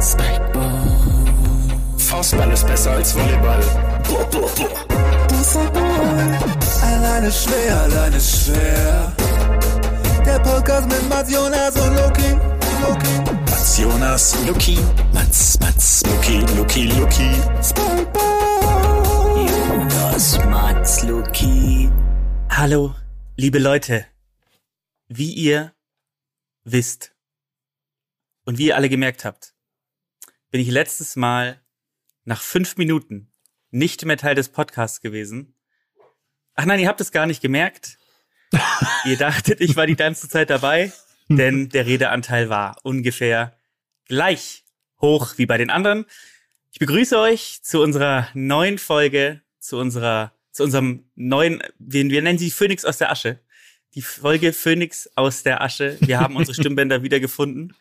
Spikeball. Faustball ist besser als Volleyball. Alleine schwer, alleine schwer. Der Podcast mit Mats Jonas und Loki. Loki. Mats Jonas, Luki. Mats, Mats, Luki, Luki, Luki. Spikeball. Jonas, Mats, Luki. Hallo, liebe Leute. Wie ihr wisst und wie ihr alle gemerkt habt, bin ich letztes Mal nach fünf Minuten nicht mehr Teil des Podcasts gewesen. Ach nein, ihr habt es gar nicht gemerkt. ihr dachtet, ich war die ganze Zeit dabei, denn der Redeanteil war ungefähr gleich hoch wie bei den anderen. Ich begrüße euch zu unserer neuen Folge, zu unserer, zu unserem neuen, wir, wir nennen sie Phoenix aus der Asche. Die Folge Phoenix aus der Asche. Wir haben unsere Stimmbänder wiedergefunden.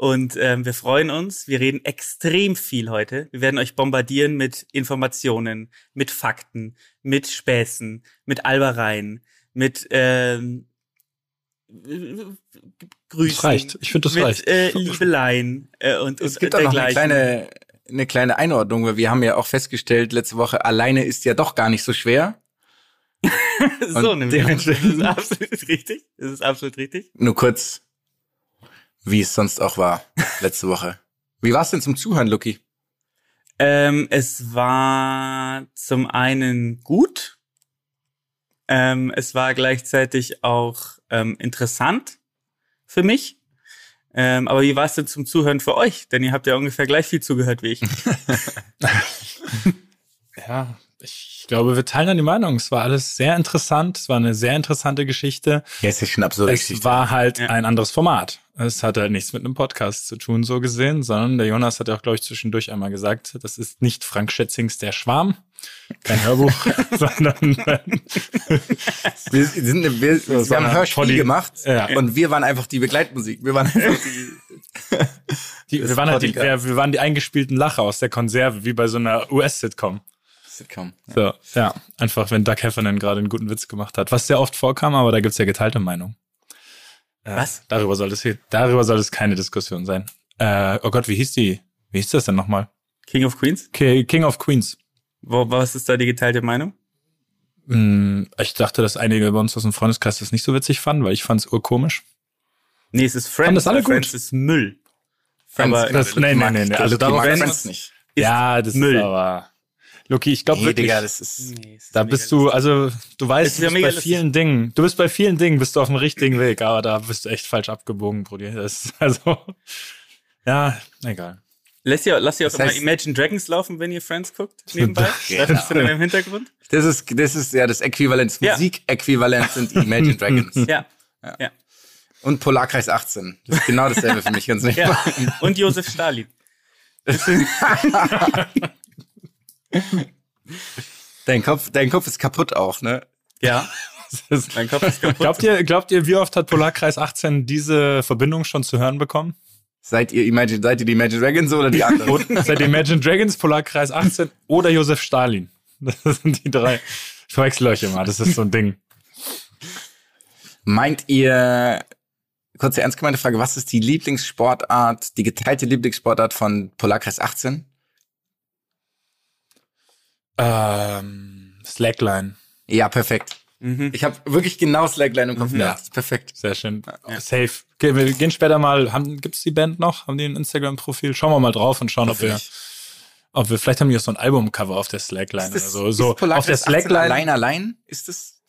Und ähm, wir freuen uns. Wir reden extrem viel heute. Wir werden euch bombardieren mit Informationen, mit Fakten, mit Späßen, mit Albereien, mit ähm, Grüßen. Das reicht. Ich finde, das mit, reicht. Äh, Liebeleien äh, und, Es und gibt auch noch eine dergleichen. kleine, eine kleine Einordnung, weil wir haben ja auch festgestellt letzte Woche, alleine ist ja doch gar nicht so schwer. so nämlich. Das ist dementsprechend- absolut richtig. Das ist absolut richtig. Nur kurz, wie es sonst auch war letzte Woche. Wie war es denn zum Zuhören, Lucky? Ähm, es war zum einen gut. Ähm, es war gleichzeitig auch ähm, interessant für mich. Ähm, aber wie war es denn zum Zuhören für euch? Denn ihr habt ja ungefähr gleich viel zugehört wie ich. Ja, ich glaube, wir teilen dann die Meinung. Es war alles sehr interessant. Es war eine sehr interessante Geschichte. Ja, es ist schon absurd. Es war halt Ja. ein anderes Format. Es hat halt nichts mit einem Podcast zu tun, so gesehen, sondern der Jonas hat ja auch, glaube ich, zwischendurch einmal gesagt, das ist nicht Frank Schätzings Der Schwarm, kein Hörbuch, sondern wir, sind, wir, wir haben ein Hörspiel Polly- gemacht Ja. und wir waren einfach die Begleitmusik. Wir waren einfach die. die, wir, waren halt die, wir, wir waren die eingespielten Lacher aus der Konserve, wie bei so einer US-Sitcom. Sitcom. So, ja, einfach wenn Doug Heffernan gerade einen guten Witz gemacht hat, was sehr oft vorkam, aber da gibt's ja geteilte Meinung. Äh, Was? Darüber soll es hier, darüber soll es keine Diskussion sein. Äh, oh Gott, wie hieß die? Wie hieß das denn nochmal? King of Queens? Ki- King of Queens. Wo, was ist da die geteilte Meinung? Hm, ich dachte, dass einige bei uns aus dem Freundeskreis das nicht so witzig fanden, weil ich fand's urkomisch. Nee, es ist Friends. Fanden das alle Friends gut? ist Müll. Friends, Aber das- nee, mag- nee, nee, also darauf Friends nicht. ist ja, das Müll. ist aber. Luki, ich glaube Nee, wirklich. Digga, das ist. Nee, ist da bist du, also du weißt, du bist bei lustig. vielen Dingen, du bist bei vielen Dingen, bist du auf dem richtigen Weg, aber da bist du echt falsch abgebogen, Brudi. Das ist also, ja, egal. Lässt ihr, lasst ihr auch Das immer heißt- Imagine Dragons laufen, wenn ihr Friends guckt, nebenbei? Ja. Das ist dann im Hintergrund? Das ist, das ist ja das Äquivalent, das Ja. Musikäquivalent sind Imagine Dragons. Ja. Ja. Und Polarkreis 18. Das ist genau dasselbe für mich, ganz nicht. ja. Und Josef Stalin. Dein Kopf, dein Kopf ist kaputt auch, ne? Ja. Mein Kopf ist kaputt. Glaubt ihr, glaubt ihr, wie oft hat Polarkreis 18 diese Verbindung schon zu hören bekommen? Seid ihr Imagine, seid ihr die Imagine Dragons oder die anderen? Seit Imagine Dragons, Polarkreis 18 oder Josef Stalin. Das sind die drei. Ich verwechsel euch immer, das ist so ein Ding. Meint ihr, kurze ernst gemeinte Frage, was ist die Lieblingssportart, die geteilte Lieblingssportart von Polarkreis 18? Ähm, Slackline. Ja, perfekt. Mhm. Ich habe wirklich genau Slackline im Kopf. Ja. Ja, das perfekt. Sehr schön. Safe. Okay, wir gehen später mal, haben, gibt's die Band noch? Haben die ein Instagram-Profil? Schauen wir mal drauf und schauen, ob wir, ob wir, vielleicht haben die auch so ein Albumcover auf der Slackline Ist oder das, so. so ist Polarkreis auf der 18 Slackline. Allein, allein? Ist das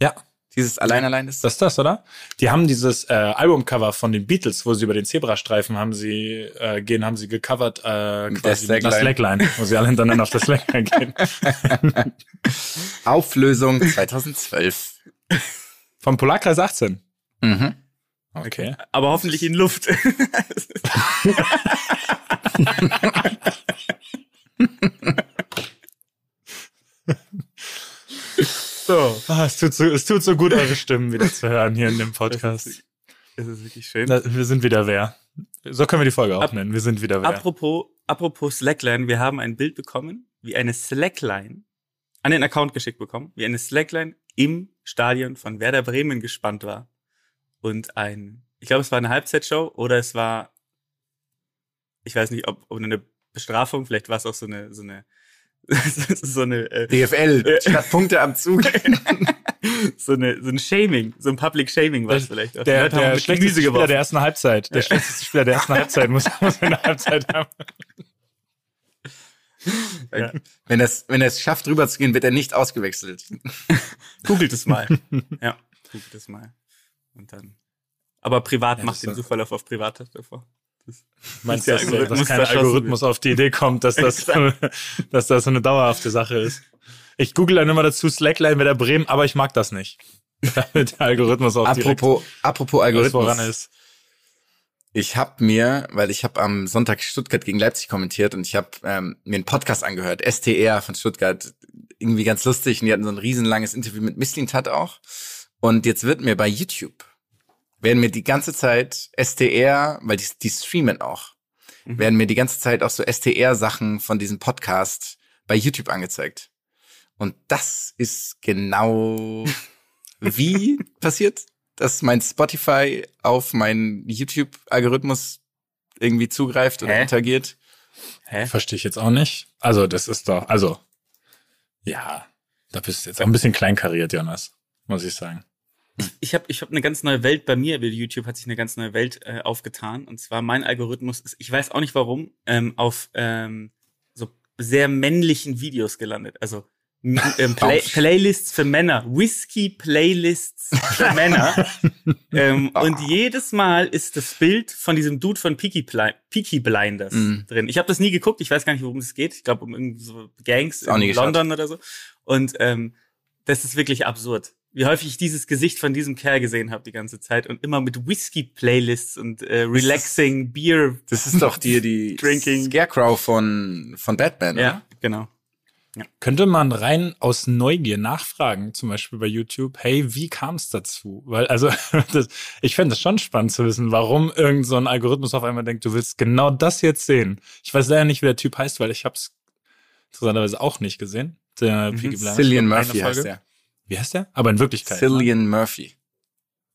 Ja, dieses Allein, allein? Ist das ist das, oder? Die haben dieses äh, Albumcover von den Beatles, wo sie über den Zebrastreifen haben sie äh, gehen, haben sie gecovert äh, quasi mit einer Slackline. Slackline, wo sie alle hintereinander auf der Slackline gehen. Auflösung 2012. Vom Polarkreis 18. Mhm. Okay. Aber hoffentlich in Luft. So, ah, es, tut so, es tut so gut, eure Stimmen wieder zu hören hier in dem Podcast. Das ist wirklich schön. Na, wir sind wieder wer. So können wir die Folge auch Ab- nennen. Wir sind wieder wer. Apropos, apropos Slackline, wir haben ein Bild bekommen, wie eine Slackline an den Account geschickt bekommen, wie eine Slackline im Stadion von Werder Bremen gespannt war. Und ein, ich glaube, es war eine Halbzeitshow oder es war Ich weiß nicht, ob, ob eine Bestrafung, vielleicht war es auch so eine, so eine, so eine, äh, DFL, statt Punkte am Zug. so eine, so ein Shaming, so ein Public Shaming war es vielleicht. auch. Der, der mit schlechteste Spieler geworfen. der ersten Halbzeit. Der schlechteste Spieler der ersten Halbzeit muss, muss eine Halbzeit haben. Ja. Wenn er es wenn er es schafft, rüberzugehen, wird er nicht ausgewechselt. Googelt es mal. ja, googelt es mal. Und dann. Aber privat Ja, macht das den ist- Suchverlauf auf privat davor. Meinst der du, dass, dass kein Algorithmus auf die Idee kommt, dass das, dass das so eine dauerhafte Sache ist? Ich google dann immer dazu Slackline Werder Bremen, aber ich mag das nicht. Damit der Algorithmus auch Apropos, apropos Algorithmus. voran ist. Ich habe mir, weil ich habe am Sonntag Stuttgart gegen Leipzig kommentiert und ich habe ähm, mir einen Podcast angehört, STR von Stuttgart, irgendwie ganz lustig und die hatten so ein riesenlanges Interview mit Misslintat auch. Und jetzt wird mir bei YouTube, werden mir die ganze Zeit STR, weil die, die streamen auch, werden mir die ganze Zeit auch so STR-Sachen von diesem Podcast bei YouTube angezeigt. Und das ist genau wie passiert, dass mein Spotify auf meinen YouTube-Algorithmus irgendwie zugreift oder Hä? interagiert. Hä? Verstehe ich jetzt auch nicht. Also, das ist doch, also, ja, da bist du jetzt auch ein bisschen kleinkariert, Jonas, muss ich sagen. Ich habe ich hab eine ganz neue Welt bei mir, bei YouTube hat sich eine ganz neue Welt äh, aufgetan. Und zwar mein Algorithmus ist, ich weiß auch nicht warum, ähm, auf ähm, so sehr männlichen Videos gelandet. Also ähm, Play. Playlists für Männer, Whisky-Playlists für Männer. ähm, Ah. Und jedes Mal ist das Bild von diesem Dude von Peaky, Bli Peaky Blinders Mhm. drin. Ich habe das nie geguckt, ich weiß gar nicht, worum es geht. Ich glaube, um irgendwie so Gangs in. London oder so. Und ähm, das ist wirklich absurd. Wie häufig ich dieses Gesicht von diesem Kerl gesehen habe die ganze Zeit und immer mit Whisky-Playlists und äh, relaxing Beer. Das ist doch die, die Drinking. Scarecrow von, von Batman, Ja, oder? genau. Könnte man rein aus Neugier nachfragen, zum Beispiel bei YouTube, hey, wie kam es dazu? Weil, also, das, ich fände es schon spannend zu wissen, warum irgend so ein Algorithmus auf einmal denkt, du willst genau das jetzt sehen. Ich weiß leider nicht, wie der Typ heißt, weil ich habe es interessanterweise auch nicht gesehen. Der Blinders. Cillian Murphy heißt Folge. Wie heißt der? Aber in Wirklichkeit. Ne? Cillian Murphy.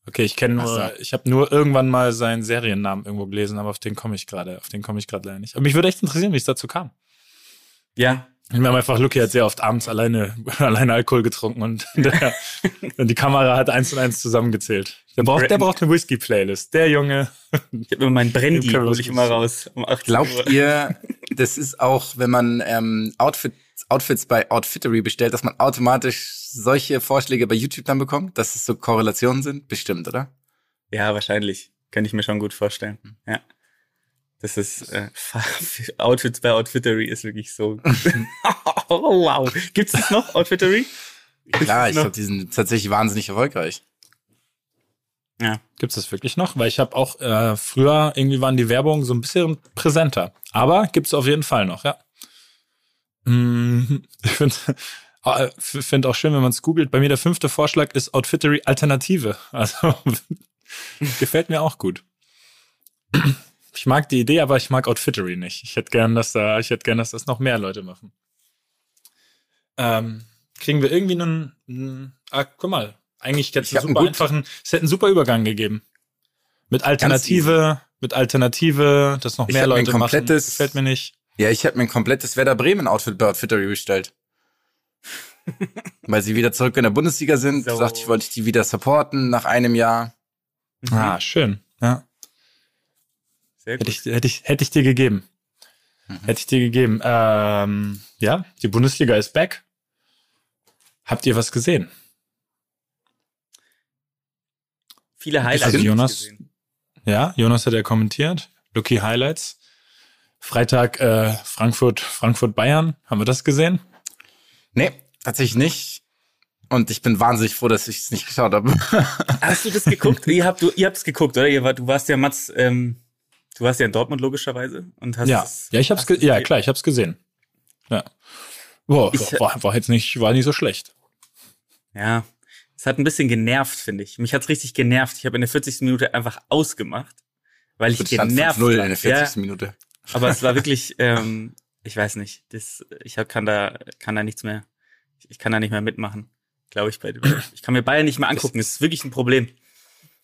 Okay, ich kenne nur, so. ich habe nur irgendwann mal seinen Seriennamen irgendwo gelesen, aber auf den komme ich gerade, auf den komme ich gerade leider nicht. Aber mich würde echt interessieren, wie es dazu kam. Ja, Wir haben einfach, Lucky hat sehr oft abends alleine, alleine Alkohol getrunken und, der, und die Kamera hat eins und eins zusammengezählt. Der braucht, der braucht eine Whisky-Playlist. Der Junge. ich habe immer meinen Brandy, hole ich immer raus um 18 Glaubt Uhr. ihr, das ist auch, wenn man ähm, Outfit, Outfits bei Outfittery bestellt, dass man automatisch solche Vorschläge bei YouTube dann bekommt, dass es so Korrelationen sind? Bestimmt, oder? Ja, wahrscheinlich. Kann ich mir schon gut vorstellen. Ja. Das ist äh, Outfits bei Outfittery ist wirklich so. oh, wow. Gibt's das noch, Outfittery? Klar, ich glaube, die sind tatsächlich wahnsinnig erfolgreich. Ja. Gibt's das wirklich noch? Weil ich habe auch äh, früher irgendwie waren die Werbungen so ein bisschen präsenter. Aber gibt's auf jeden Fall noch, ja. Ich finde äh, find auch schön, wenn man es googelt. Bei mir der fünfte Vorschlag ist Outfittery Alternative. Also gefällt mir auch gut. Ich mag die Idee, aber ich mag Outfittery nicht. Ich hätte gern, dass da, ich hätte gern, dass das noch mehr Leute machen. Ähm, kriegen wir irgendwie einen, einen ah, guck mal, eigentlich hätte es einen super einfachen, es hätte einen super Übergang gegeben. Mit Alternative, mit Alternative, dass noch Ich mehr Leute machen. komplettes- Gefällt mir nicht. Ja, ich habe mir ein komplettes Werder Bremen Outfit bei Outfittery bestellt. Weil sie wieder zurück in der Bundesliga sind. So. Dachte ich, wollte ich die wieder supporten nach einem Jahr. Ah, schön. Ja. Sehr Hätte gut. ich, hätte ich, hätte ich dir gegeben. Hätte ich dir gegeben. Ähm, ja, die Bundesliga ist back. Habt ihr was gesehen? Viele Highlights. Also Jonas- gesehen. Ja, Jonas hat ja kommentiert. Lucky Highlights. Freitag äh, Frankfurt, Frankfurt Bayern. Haben wir das gesehen? Nee, tatsächlich nicht. Und ich bin wahnsinnig froh, dass ich es nicht geschaut habe. Hast du das geguckt? ihr habt du, ihr habt es geguckt, oder? Ihr war, du warst ja Mats, ähm, du warst ja in Dortmund logischerweise und hast ja, es- ja, ich hab's, ge ja gesehen. klar, ich hab's gesehen. Ja, Boah, Ich- war, war jetzt nicht, war nicht so schlecht. Ja, es hat ein bisschen genervt, finde ich. Mich hat's richtig genervt. Ich habe in der 40. Minute einfach ausgemacht, weil ich stand genervt 5-0 war. in der 40. Minute. Aber es war wirklich, ähm, ich weiß nicht, das, ich hab, kann da, kann da nichts mehr, ich, ich kann da nicht mehr mitmachen, glaube ich. Bei, ich kann mir Bayern nicht mehr angucken. Das ist wirklich ein Problem.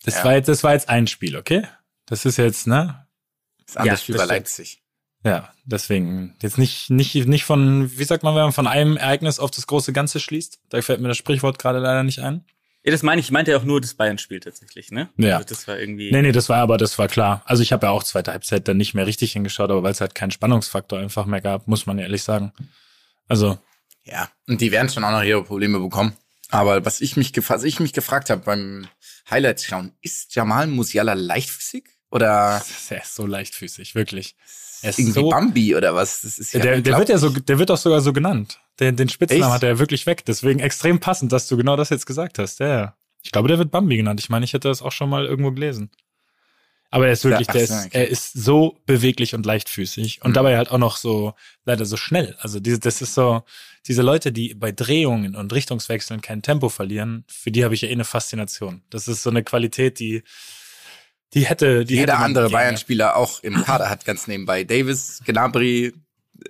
Das Ja. war jetzt, das war jetzt ein Spiel, okay? Das ist jetzt, ne? Das andere Ja, Spiel das war stimmt. Leipzig. Ja, deswegen jetzt nicht, nicht, nicht von, wie sagt man, wenn man von einem Ereignis auf das große Ganze schließt. Da fällt mir das Sprichwort gerade leider nicht ein. Ja, das meine ich. Ich meinte ja auch nur das Bayern-Spiel tatsächlich, ne? Ja. Also das war irgendwie. Nee, nee, das war aber, das war klar. Also ich habe ja auch zweite Halbzeit dann nicht mehr richtig hingeschaut, aber weil es halt keinen Spannungsfaktor einfach mehr gab, muss man ehrlich sagen. Also, Ja, und die werden schon auch noch ihre Probleme bekommen. Aber was ich mich, gef was ich mich gefragt habe beim Highlights schauen, ist Jamal Musiala leichtfüßig? Oder der ist so leichtfüßig, wirklich. Er ist irgendwie so, Bambi oder was? Das ist ja der, der wird ja so, der wird auch sogar so genannt. Den, den Spitznamen Echt? hat er ja wirklich weg. Deswegen extrem passend, dass du genau das jetzt gesagt hast. Ja, ja. Ich glaube, der wird Bambi genannt. Ich meine, ich hätte das auch schon mal irgendwo gelesen. Aber er ist wirklich, Ja, der ach ist, okay. er ist so beweglich und leichtfüßig und Mhm. dabei halt auch noch so, leider so schnell. Also diese, das ist so, diese Leute, die bei Drehungen und Richtungswechseln kein Tempo verlieren, für die habe ich ja eh eine Faszination. Das ist so eine Qualität, die, die hätte, die hätte Jeder man andere. Bayern-Spieler auch im Kader hat ganz nebenbei. Davis, Gnabry,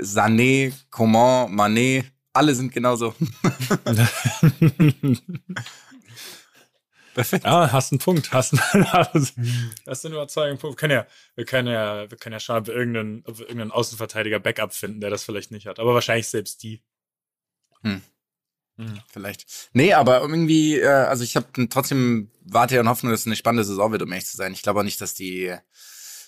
Sané, Coman, Mané, alle sind genauso. Perfekt. Ja, hast einen Punkt, hast, einen- hast, einen überzeugenden Punkt. Wir können ja, wir können ja, wir können ja schauen, ob wir irgendeinen, ob wir irgendeinen Außenverteidiger Backup finden, der das vielleicht nicht hat. Aber wahrscheinlich selbst die. Vielleicht. Nee, aber irgendwie, äh, also ich habe trotzdem warte ja und Hoffnung, dass es eine spannende Saison wird, um ehrlich zu sein. Ich glaube auch nicht, dass die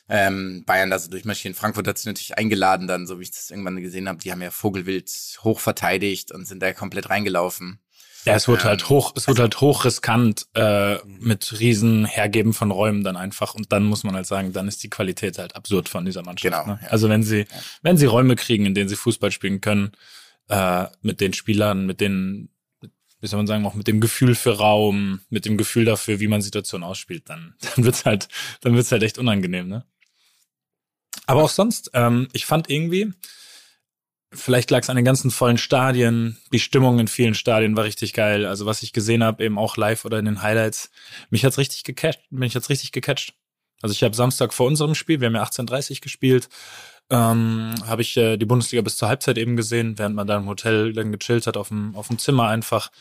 ähm, Bayern da so durchmarschieren. Frankfurt hat sich natürlich eingeladen dann, so wie ich das irgendwann gesehen habe. Die haben ja Vogelwild hoch verteidigt und sind da komplett reingelaufen. Ja, es wird Ähm, halt hoch, es wird halt hoch riskant äh, mit riesen Hergeben von Räumen dann einfach. Und dann muss man halt sagen, dann ist die Qualität halt absurd von dieser Mannschaft. Genau, ne? ja. Also wenn sie, wenn sie Räume kriegen, in denen sie Fußball spielen können, äh, mit den Spielern, mit den, wie soll man sagen, auch mit dem Gefühl für Raum, mit dem Gefühl dafür, wie man Situationen ausspielt, dann, dann wird's halt, dann wird's halt echt unangenehm, ne? Aber auch sonst, ähm, ich fand irgendwie, vielleicht lag es an den ganzen vollen Stadien, die Stimmung in vielen Stadien war richtig geil. Also was ich gesehen habe, eben auch live oder in den Highlights, mich hat's richtig gecatcht, mich hat's richtig gecatcht. Also ich habe Samstag vor unserem Spiel, wir haben ja 18:30 gespielt, ähm, habe ich äh, die Bundesliga bis zur Halbzeit eben gesehen, während man da im Hotel dann gechillt hat auf dem auf dem Zimmer einfach.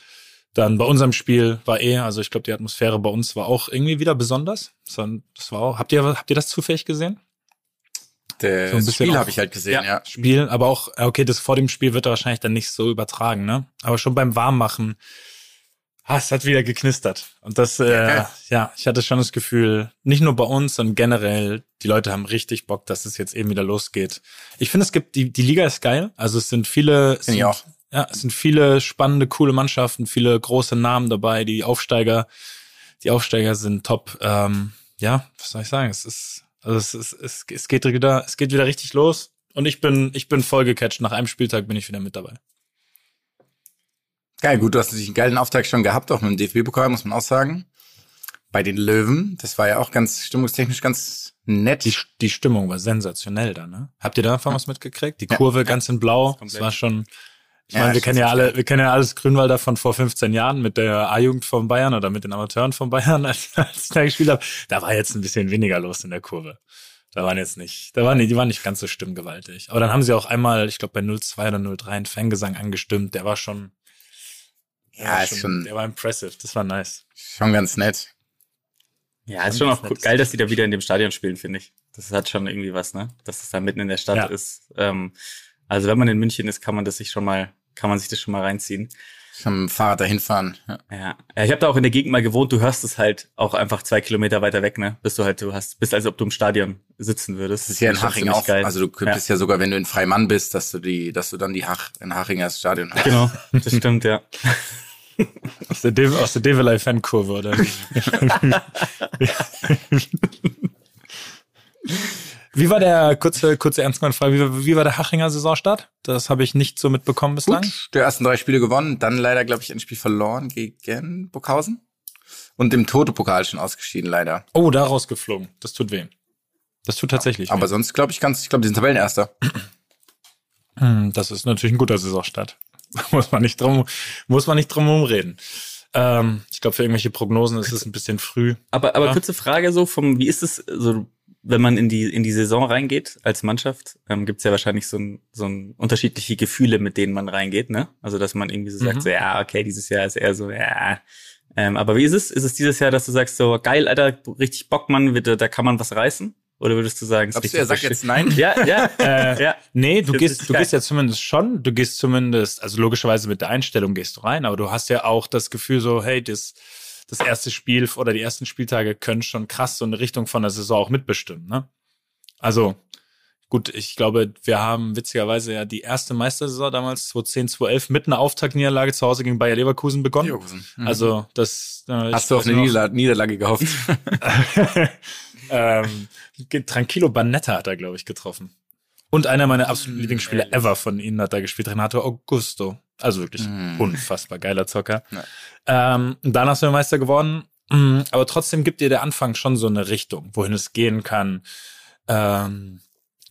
Dann bei unserem Spiel war eh, also ich glaube die Atmosphäre bei uns war auch irgendwie wieder besonders. Das war, das war auch, habt ihr habt ihr das zufällig gesehen? Das So ein bisschen Spiel habe ich halt gesehen, ja. Spiel, aber auch, ja, okay, das vor dem Spiel wird er wahrscheinlich dann nicht so übertragen, ne? Aber schon beim Warmmachen, ah, es hat wieder geknistert. Und das, äh, ja, ich hatte schon das Gefühl, nicht nur bei uns, sondern generell, die Leute haben richtig Bock, dass es jetzt eben wieder losgeht. Ich finde, es gibt, die, die Liga ist geil. Also es sind viele, es Finde ich sind, auch. ja, es sind viele spannende, coole Mannschaften, viele große Namen dabei, die Aufsteiger, die Aufsteiger sind top. Ähm, ja, was soll ich sagen? Es ist, also es, ist, es, es geht wieder, es geht wieder richtig los. Und ich bin, ich bin voll gecatcht. Nach einem Spieltag bin ich wieder mit dabei. Geil, gut, du hast natürlich einen geilen Auftakt schon gehabt, auch mit dem DFB-Pokal, muss man auch sagen. Bei den Löwen, das war ja auch ganz stimmungstechnisch ganz nett. Die, die Stimmung war sensationell da, ne? Habt ihr davon was mitgekriegt? Die Ja. Kurve ganz in Blau. Das war schon, ich Ja, meine, wir kennen ja schon alle, wir kennen ja alles Grünwalder von vor 15 Jahren mit der A-Jugend von Bayern oder mit den Amateuren von Bayern, als, als ich da gespielt habe. Da war jetzt ein bisschen weniger los in der Kurve. Da waren jetzt nicht, da waren die, die waren nicht ganz so stimmgewaltig. Aber dann haben sie auch einmal, ich glaube bei 02 oder 03 einen Fangesang angestimmt. Der war schon, der Ja, war ist schon- der war impressive. Das war nice. Schon ganz nett. Ja, ist schon auch Nettes geil, dass die da wieder in dem Stadion spielen, finde ich. Das hat schon irgendwie was, ne? Dass es da mitten in der Stadt Ja. ist. Ähm, also wenn man in München ist, kann man das sich schon mal, kann man sich das schon mal reinziehen. Schon mit dem Fahrrad dahin fahren. Ja. Ja. ja ich habe da auch in der Gegend mal gewohnt, du hörst es halt auch einfach zwei Kilometer weiter weg, ne? Bist du halt, du hast, bist als ob du im Stadion sitzen würdest. Das ist ja in Haching auch. geil. Also du könntest ja. sogar, wenn du in Freimann bist, dass du die, dass du dann die Hach, in Haching als Stadion hast. Genau, das stimmt, ja. Aus der, De aus der Develei Fankurve, oder? Wie war der, kurze, kurze Ernstmann-Frage, wie, war- wie war der Hachinger Saisonstart? Das habe ich nicht so mitbekommen bislang. Gut, der ersten drei Spiele gewonnen, dann leider, glaube ich, ein Spiel verloren gegen Burghausen. Und im Toto-Pokal schon ausgeschieden, leider. Oh, da rausgeflogen. Das tut weh. Das tut tatsächlich Aber weh. sonst glaube ich ganz, ich glaube, die sind Tabellenerster. Hm, Das ist natürlich ein guter Saisonstart. muss man nicht drum, muss man nicht drum rumreden. Ähm, ich glaube, für irgendwelche Prognosen ist es ein bisschen früh. Aber, aber Ja. kurze Frage so vom, wie ist es so, wenn man in die, in die Saison reingeht als Mannschaft, ähm, gibt es ja wahrscheinlich so ein, so ein unterschiedliche Gefühle, mit denen man reingeht, ne? Also dass man irgendwie so sagt, Mhm. so, ja, okay, dieses Jahr ist eher so, ja. Ähm, aber wie ist es? Ist es dieses Jahr, dass du sagst, so geil, Alter, richtig Bock, Mann, bitte, da kann man was reißen? Oder würdest du sagen, es ist du, er sagt jetzt nein? Ja, ja, Äh, ja. Nee, du gehst, du gehst ja zumindest schon, du gehst zumindest, also logischerweise mit der Einstellung gehst du rein, aber du hast ja auch das Gefühl so, hey, das, das erste Spiel oder die ersten Spieltage können schon krass so eine Richtung von der Saison auch mitbestimmen, ne? Also, gut, ich glaube, wir haben witzigerweise ja die erste Meistersaison damals 2010, 2011 mit einer Auftaktniederlage zu Hause gegen Bayer Leverkusen begonnen. Leverkusen. Mhm. Also, das, äh, Hast du auf eine noch- Niederla Niederlage gehofft? ähm, Tranquilo Banetta hat er, glaube ich, getroffen. Und einer meiner absoluten Lieblingsspieler ever von ihnen hat da gespielt, Renato Augusto. Also wirklich Mm. unfassbar geiler Zocker. Ja. Ähm, dann hast du Meister geworden. Mm, Aber trotzdem gibt dir der Anfang schon so eine Richtung, wohin es gehen kann. Ähm,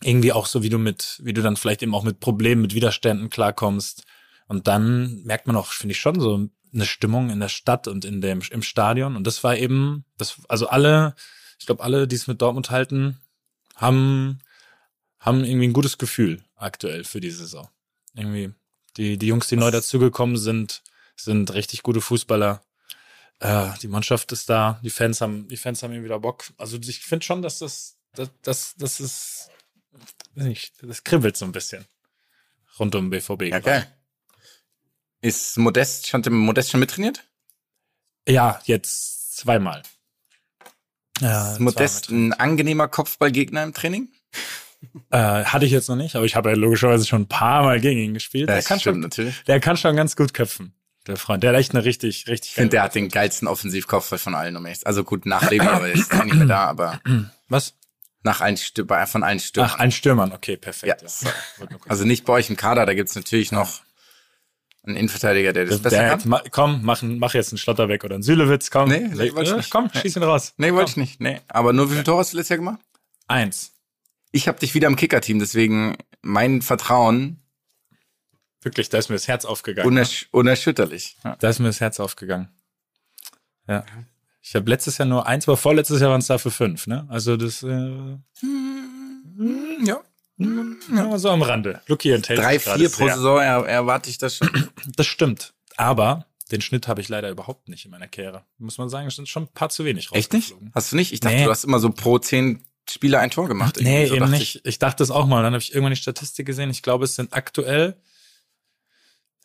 irgendwie auch so, wie du mit, wie du dann vielleicht eben auch mit Problemen, mit Widerständen klarkommst. Und dann merkt man auch, finde ich schon so eine Stimmung in der Stadt und in dem, im Stadion. Und das war eben, das, also alle, ich glaube, alle, die es mit Dortmund halten, haben, haben irgendwie ein gutes Gefühl aktuell für die Saison. Irgendwie, die, die Jungs, die neu dazugekommen sind, sind richtig gute Fußballer. Äh, die Mannschaft ist da, die Fans haben, die Fans haben irgendwie wieder Bock. Also ich finde schon, dass das, das, das, das ist, weiß nicht, das kribbelt so ein bisschen rund um BVB. Ja, gerade. geil. Ist Modest, schon, Modest schon mittrainiert? Ja, jetzt zweimal. Ja, Ist Modest zweimal. ein angenehmer Kopfballgegner im Training? Äh, hatte ich jetzt noch nicht, aber ich habe ja logischerweise schon ein paar Mal gegen ihn gespielt. Der Das kann, stimmt schon, natürlich. der kann schon ganz gut köpfen, der Freund. Der hat echt eine richtig, richtig Ich finde, der hat den geilsten Offensivkopf von allen, um ehrlich Also gut, nach Leber, aber ist auch nicht mehr da, aber Was? nach allen bei- von allen Stürmern. Ach, ein Stürmann, okay, perfekt. Ja. Kurz- also nicht bei euch im Kader, da gibt's natürlich noch einen Innenverteidiger, der das besser der, kann. ma, komm, mach, mach jetzt einen Schlotterbeck oder einen Sülewitz, komm. Nee, nee, wollte ich Äh, nicht. Komm, schieß ihn raus. Nee, wollte ich nicht. Nee. Aber nur wie viele Tore hast du letztes Jahr gemacht? Eins. Ich habe dich wieder im Kicker-Team, deswegen mein Vertrauen Wirklich, da ist mir das Herz aufgegangen. unersch unerschütterlich. Ja. Da ist mir das Herz aufgegangen. Ja. Ich habe letztes Jahr nur eins, aber vorletztes Jahr waren es dafür fünf, ne? Also das äh, ja. ja, so am Rande. Lucky enthält Drei, vier pro sehr. Saison er, erwarte ich das schon. Das stimmt. Aber den Schnitt habe ich leider überhaupt nicht in meiner Karriere. Muss man sagen, es sind schon ein paar zu wenig Echt nicht? rausgeflogen. Hast du nicht? Ich dachte, Nee. du hast immer so pro zehn Spieler ein Tor gemacht. irgendwie. Nee, so eben nicht. Ich. dachte es auch mal. Dann habe ich irgendwann die Statistik gesehen. Ich glaube, es sind aktuell,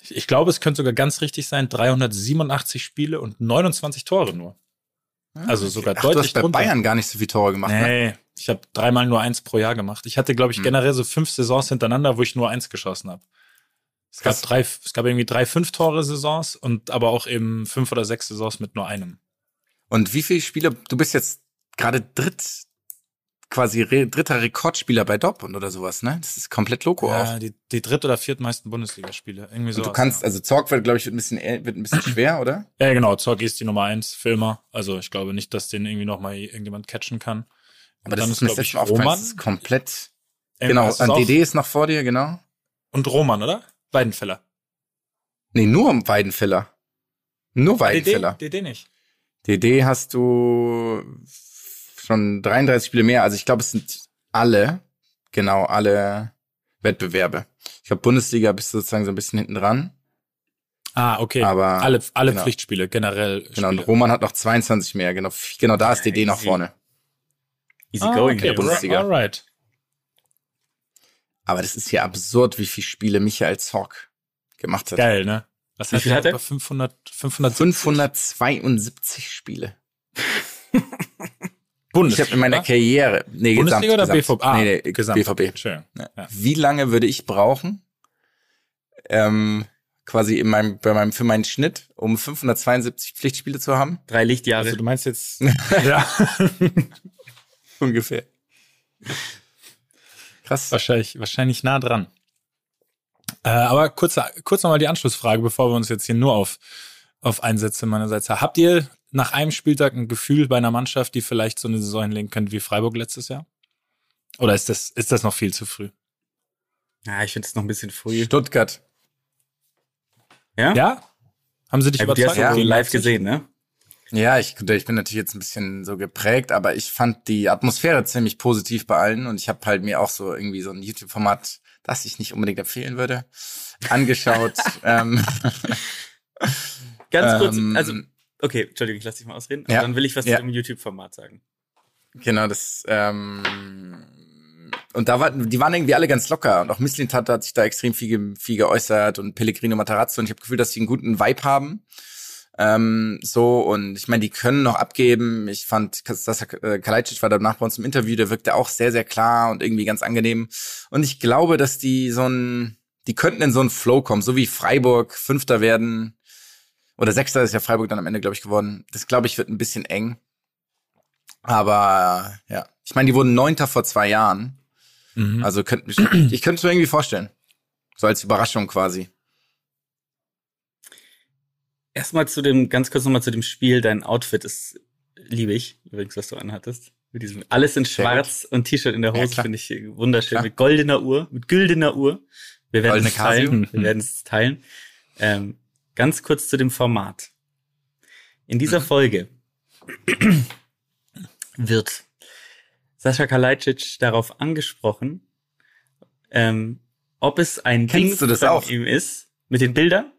ich, ich glaube, es könnte sogar ganz richtig sein, 387 Spiele und 29 Tore nur. Also sogar Ach, du deutlich hast bei drunter. Bayern gar nicht so viele Tore gemacht. Ne? Nee, ich habe dreimal nur eins pro Jahr gemacht. Ich hatte, glaube ich, Hm. generell so fünf Saisons hintereinander, wo ich nur eins geschossen habe. Es gab drei, es gab irgendwie drei fünf Tore Saisons und aber auch eben fünf oder sechs Saisons mit nur einem. Und wie viele Spiele, du bist jetzt gerade dritt, quasi re, dritter Rekordspieler bei Dortmund oder sowas, ne? Das ist komplett loco auch. Ja, die, die dritt- oder viertmeisten Bundesligaspiele. Irgendwie so. Du kannst, also Zorg wird, glaube ich, wird ein bisschen, wird ein bisschen schwer, oder? Ja, genau. Zorg ist die Nummer eins Filmer. Also ich glaube nicht, dass den irgendwie noch mal irgendjemand catchen kann. Aber Und das dann ist mir glaub das ich. Roman. Das ist komplett, Äh, genau, an? DD ist noch vor dir, genau. Und Roman, oder? Weidenfeller. Nee, nur um Weidenfeller. Nur Weidenfeller. DD, DD nicht. DD hast du schon 33 Spiele mehr. Also ich glaube, es sind alle, genau, alle Wettbewerbe. Ich glaube, Bundesliga bist du sozusagen so ein bisschen hinten dran. Ah, okay. Aber- alle alle genau. Pflichtspiele, generell. Genau, und. Roman hat noch 22 mehr. Genau, genau da ist DD nach Easy. vorne. Easy ah, going. okay. der Bundesliga. Alright. Aber das ist ja absurd, wie viele Spiele Michael Zorc gemacht hat. Geil, ne? Was Wie viel hat er? Über 500, 500 572 Spiele. Ich Bundesliga. habe in meiner Karriere, nee, Bundesliga oder gesamt, BVB? Ah, nee, nee, gesamt. BVB. Ja. Ja. Wie lange würde ich brauchen, ähm, quasi in meinem, bei meinem, für meinen Schnitt, um 572 Pflichtspiele zu haben? Drei Lichtjahre. Also du meinst jetzt, ja, Ungefähr. Krass. wahrscheinlich, wahrscheinlich nah dran. Äh, aber kurz, kurz nochmal die Anschlussfrage, bevor wir uns jetzt hier nur auf, auf Einsätze meinerseits haben. Habt ihr nach einem Spieltag ein Gefühl bei einer Mannschaft, die vielleicht so eine Saison hinlegen könnte wie Freiburg letztes Jahr? Oder ist das, ist das noch viel zu früh? Ja, ich finde es noch ein bisschen früh. Stuttgart. Ja? Ja? Haben sie dich Ja, gut, die hast überzeugt? du gegen live Leipzig? gesehen, ne? Ja, ich, ich bin natürlich jetzt ein bisschen so geprägt, aber ich fand die Atmosphäre ziemlich positiv bei allen und ich habe halt mir auch so irgendwie so ein YouTube-Format, das ich nicht unbedingt empfehlen würde, angeschaut. ähm, Ganz kurz, ähm, also, okay, Entschuldigung, ich lass dich mal ausreden. Ja. Und dann will ich was Ja. zu dem YouTube-Format sagen. Genau, das, ähm, und da war, die waren irgendwie alle ganz locker. Und auch Misslintat hat sich da extrem viel, viel geäußert und Pellegrino Matarazzo. Und ich habe Gefühl, dass sie einen guten Vibe haben. Ähm, so, und ich meine, die können noch abgeben. Ich fand, Sasa äh, Kalajdzic war danach bei uns im Interview, der wirkte auch sehr, sehr klar und irgendwie ganz angenehm. Und ich glaube, dass die so ein, die könnten in so einen Flow kommen, so wie Freiburg Fünfter werden. Oder Sechster ist ja Freiburg dann am Ende, glaube ich, geworden. Das, glaube ich, wird ein bisschen eng. Aber ja, ich meine, die wurden Neunter vor zwei Jahren. Mhm. Also könnte ich könnte es mir irgendwie vorstellen. So als Überraschung quasi. Erstmal zu dem, ganz kurz nochmal zu dem Spiel. Dein Outfit ist, liebe ich, übrigens, was du anhattest. Mit diesem, alles in schwarz und T-Shirt in der Ja, Hose klar. finde ich wunderschön. Klar. Mit goldener Uhr, mit güldener Uhr. Wir werden es teilen. Wir werden es teilen. Ähm, ganz kurz zu dem Format. In dieser Mhm. Folge wird Sascha Kalajdzic darauf angesprochen, ähm, ob es ein Kennst Ding das von auch? ihm ist, mit den Bildern.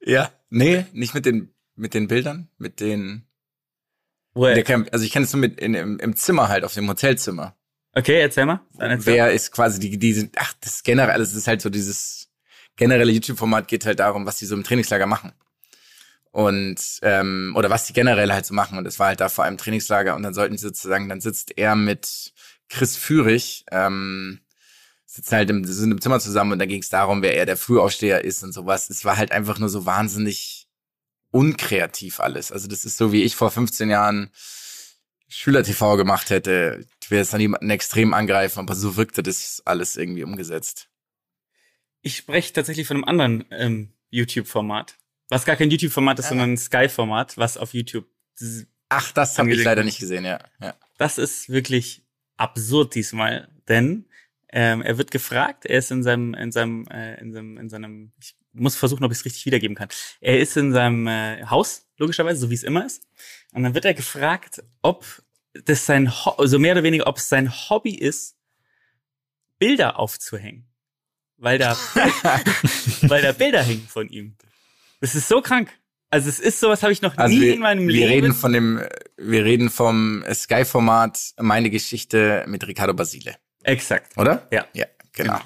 Ja. Nee, nicht mit den mit den Bildern, mit den Camp, also ich kenne es nur mit in, im, im Zimmer halt auf dem Hotelzimmer. okay, erzähl mal. Erzähl. Wer ist quasi die die sind ach, das ist generell alles ist halt so dieses generelle YouTube Format geht halt darum, was die so im Trainingslager machen. Und ähm, oder was die generell halt so machen und es war halt da vor allem Trainingslager und dann sollten sie sozusagen dann sitzt er mit Chris Führig ähm, sitzen halt im, sind im Zimmer zusammen und dann ging es darum, wer eher der Frühaufsteher ist und sowas. Es war halt einfach nur so wahnsinnig unkreativ alles. Also das ist so, wie ich vor 15 Jahren Schüler-TV gemacht hätte. Ich will jetzt dann jemanden extrem angreifen, aber so wirkte das alles irgendwie umgesetzt. Ich spreche tatsächlich von einem anderen ähm, YouTube-Format. Was gar kein YouTube-Format ist, Ah. sondern ein Sky-Format, was auf YouTube. Ach, das habe ich leider nicht gesehen, ja. ja. Das ist wirklich absurd diesmal, denn ähm, er wird gefragt, er ist in seinem, in seinem, äh, in seinem, in seinem, ich muss versuchen, ob ich es richtig wiedergeben kann. Er ist in seinem äh, Haus, logischerweise, so wie es immer ist. Und dann wird er gefragt, ob das sein, Ho also mehr oder weniger, ob es sein Hobby ist, Bilder aufzuhängen. Weil da, weil da Bilder hängen von ihm. Das ist so krank. Also es ist sowas habe ich noch Also nie wir, in meinem wir Leben. reden von dem, wir reden vom Sky-Format Meine Geschichte mit Ricardo Basile, Exakt. oder? Ja. Ja, genau.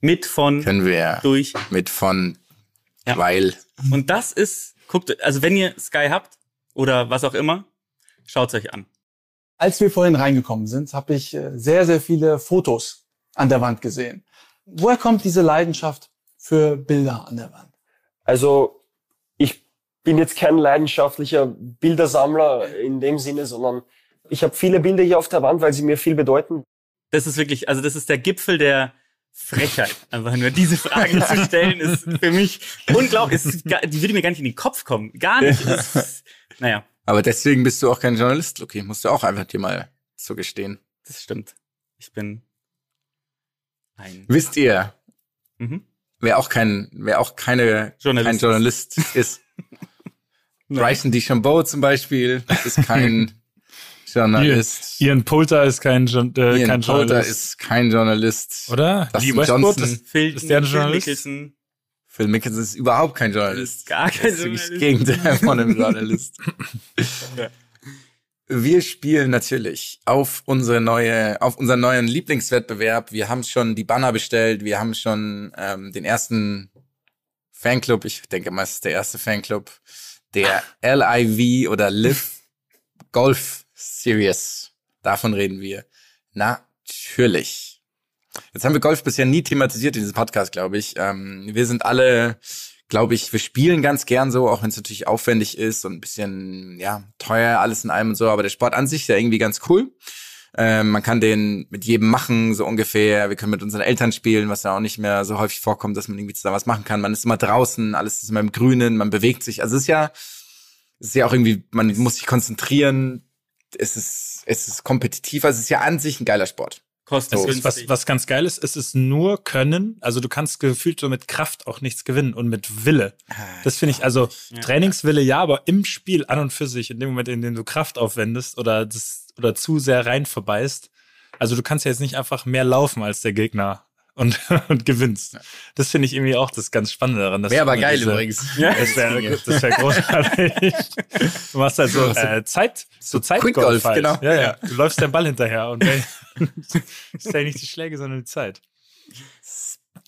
Mit von Können wir durch. mit von, Ja. weil Und das ist, guckt, also wenn ihr Sky habt oder was auch immer, schaut's euch an. Als wir vorhin reingekommen sind, habe ich äh, sehr, sehr viele Fotos an der Wand gesehen. Woher kommt diese Leidenschaft für Bilder an der Wand? Also ich bin jetzt kein leidenschaftlicher Bildersammler in dem Sinne, sondern ich habe viele Bilder hier auf der Wand, weil sie mir viel bedeuten. Das ist wirklich, also das ist der Gipfel der Frechheit. Einfach nur diese Fragen zu stellen, ist für mich unglaublich. Es ist gar, die würde mir gar nicht in den Kopf kommen. Gar nicht. Ist, naja, Aber deswegen bist du auch kein Journalist, Luki. Musst du auch einfach dir mal zugestehen. das stimmt. Ich bin ein. Wisst ihr, Mhm. wer auch kein, wer auch keine, Journalist kein ist. Journalist ist? Bryson DeChambeau zum Beispiel ist kein Journalist. Ian Poulter ist kein, Jour- äh, Ian kein Poulter Journalist. ist kein Journalist. Oder? Dustin Lee Westbrook Johnson. ist, Phil, ist der ein Phil Journalist? Mickelson. Phil Mickelson ist überhaupt kein Journalist. Ist gar kein Das ist das Journalist. Gegenteil von einem Journalist. Wir spielen natürlich auf unsere neue, auf unseren neuen Lieblingswettbewerb. Wir haben schon die Banner bestellt. Wir haben schon ähm, den ersten Fanclub. Ich denke mal, es ist der erste Fanclub. Der LIV oder Live Golf Series. Davon reden wir. Natürlich. Jetzt haben wir Golf bisher nie thematisiert in diesem Podcast, glaube ich. Ähm, wir sind alle, glaube ich, wir spielen ganz gern so, auch wenn es natürlich aufwendig ist und ein bisschen, ja, teuer alles in allem und so, aber der Sport an sich ist ja irgendwie ganz cool. Ähm, man kann den mit jedem machen, so ungefähr. Wir können mit unseren Eltern spielen, was ja auch nicht mehr so häufig vorkommt, dass man irgendwie zusammen was machen kann. Man ist immer draußen, alles ist immer im Grünen, man bewegt sich. Also es ist ja, es ist ja auch irgendwie, man muss sich konzentrieren. Es ist, es ist kompetitiv. Also es ist ja an sich ein geiler Sport. Kostet So, günstig. Was, was ganz geil ist, es ist nur Können. Also du kannst gefühlt so mit Kraft auch nichts gewinnen und mit Wille. Das finde ich, also Ja. Trainingswille ja, aber im Spiel an und für sich, in dem Moment, in dem du Kraft aufwendest oder das oder zu sehr rein verbeißt. Also du kannst ja jetzt nicht einfach mehr laufen als der Gegner und, und gewinnst. Das finde ich irgendwie auch das ganz Spannende daran. Wäre aber geil diese- übrigens. Ja, das wäre das wär großartig. Du machst halt so äh, Zeit, so Quick Zeitgolf Golf, halt. genau. Ja, ja. Du läufst deinen Ball hinterher und ist ja nicht die Schläge, sondern die Zeit.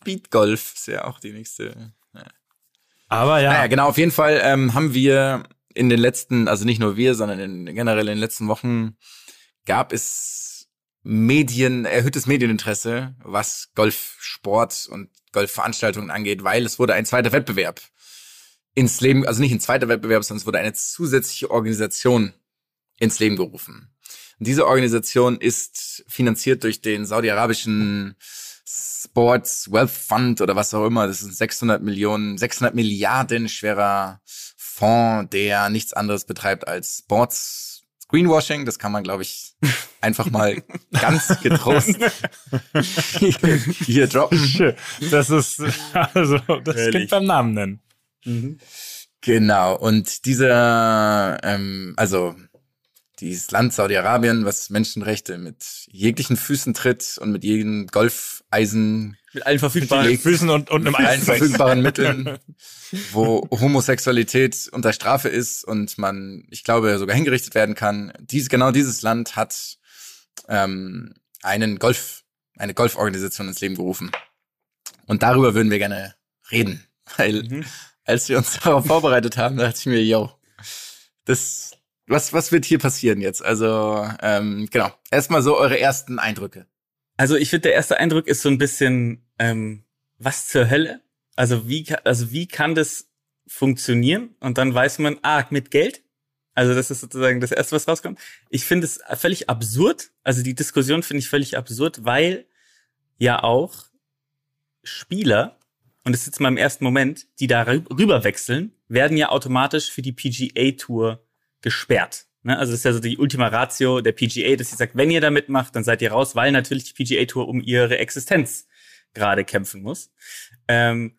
Speedgolf ist ja auch die nächste. Aber ja, Naja, genau, auf jeden Fall ähm, haben wir in den letzten, also nicht nur wir, sondern in, generell in den letzten Wochen gab es Medien, erhöhtes Medieninteresse, was Golfsport und Golfveranstaltungen angeht, weil es wurde ein zweiter Wettbewerb ins Leben, also nicht ein zweiter Wettbewerb, sondern es wurde eine zusätzliche Organisation ins Leben gerufen. Und diese Organisation ist finanziert durch den saudi-arabischen Sports Wealth Fund oder was auch immer. Das ist ein 600 Millionen, 600 Milliarden schwerer Fonds, der nichts anderes betreibt als Sports Greenwashing. Das kann man, glaube ich, einfach mal ganz getrost hier droppen. das ist, also, das Ehrlich. klingt beim Namen nennen. Genau. Und dieser, ähm, also dieses Land Saudi-Arabien, was Menschenrechte mit jeglichen Füßen tritt und mit jedem Golfeisen Mit allen verfügbaren Mit Füßen und, und einem allen Eis. verfügbaren Mitteln, wo Homosexualität unter Strafe ist und man, ich glaube, sogar hingerichtet werden kann. Dies, genau dieses Land hat ähm, einen Golf, eine Golforganisation ins Leben gerufen. Und darüber würden wir gerne reden, weil als wir uns darauf vorbereitet haben, dachte ich mir, yo, das, was, was wird hier passieren jetzt? Also, ähm, genau. Erstmal so eure ersten Eindrücke. Also ich finde, der erste Eindruck ist so ein bisschen, ähm, was zur Hölle? Also wie, also wie kann das funktionieren? Und dann weiß man, ah, mit Geld? Also das ist sozusagen das Erste, was rauskommt. Ich finde es völlig absurd. Also die Diskussion finde ich völlig absurd, weil ja auch Spieler, und das ist jetzt mal im ersten Moment, die da rü- rüber wechseln, werden ja automatisch für die PGA-Tour gesperrt. Ne? Also das ist ja so die Ultima Ratio der PGA, dass sie sagt, wenn ihr da mitmacht, dann seid ihr raus, weil natürlich die PGA-Tour um ihre Existenz gerade kämpfen muss. Ähm,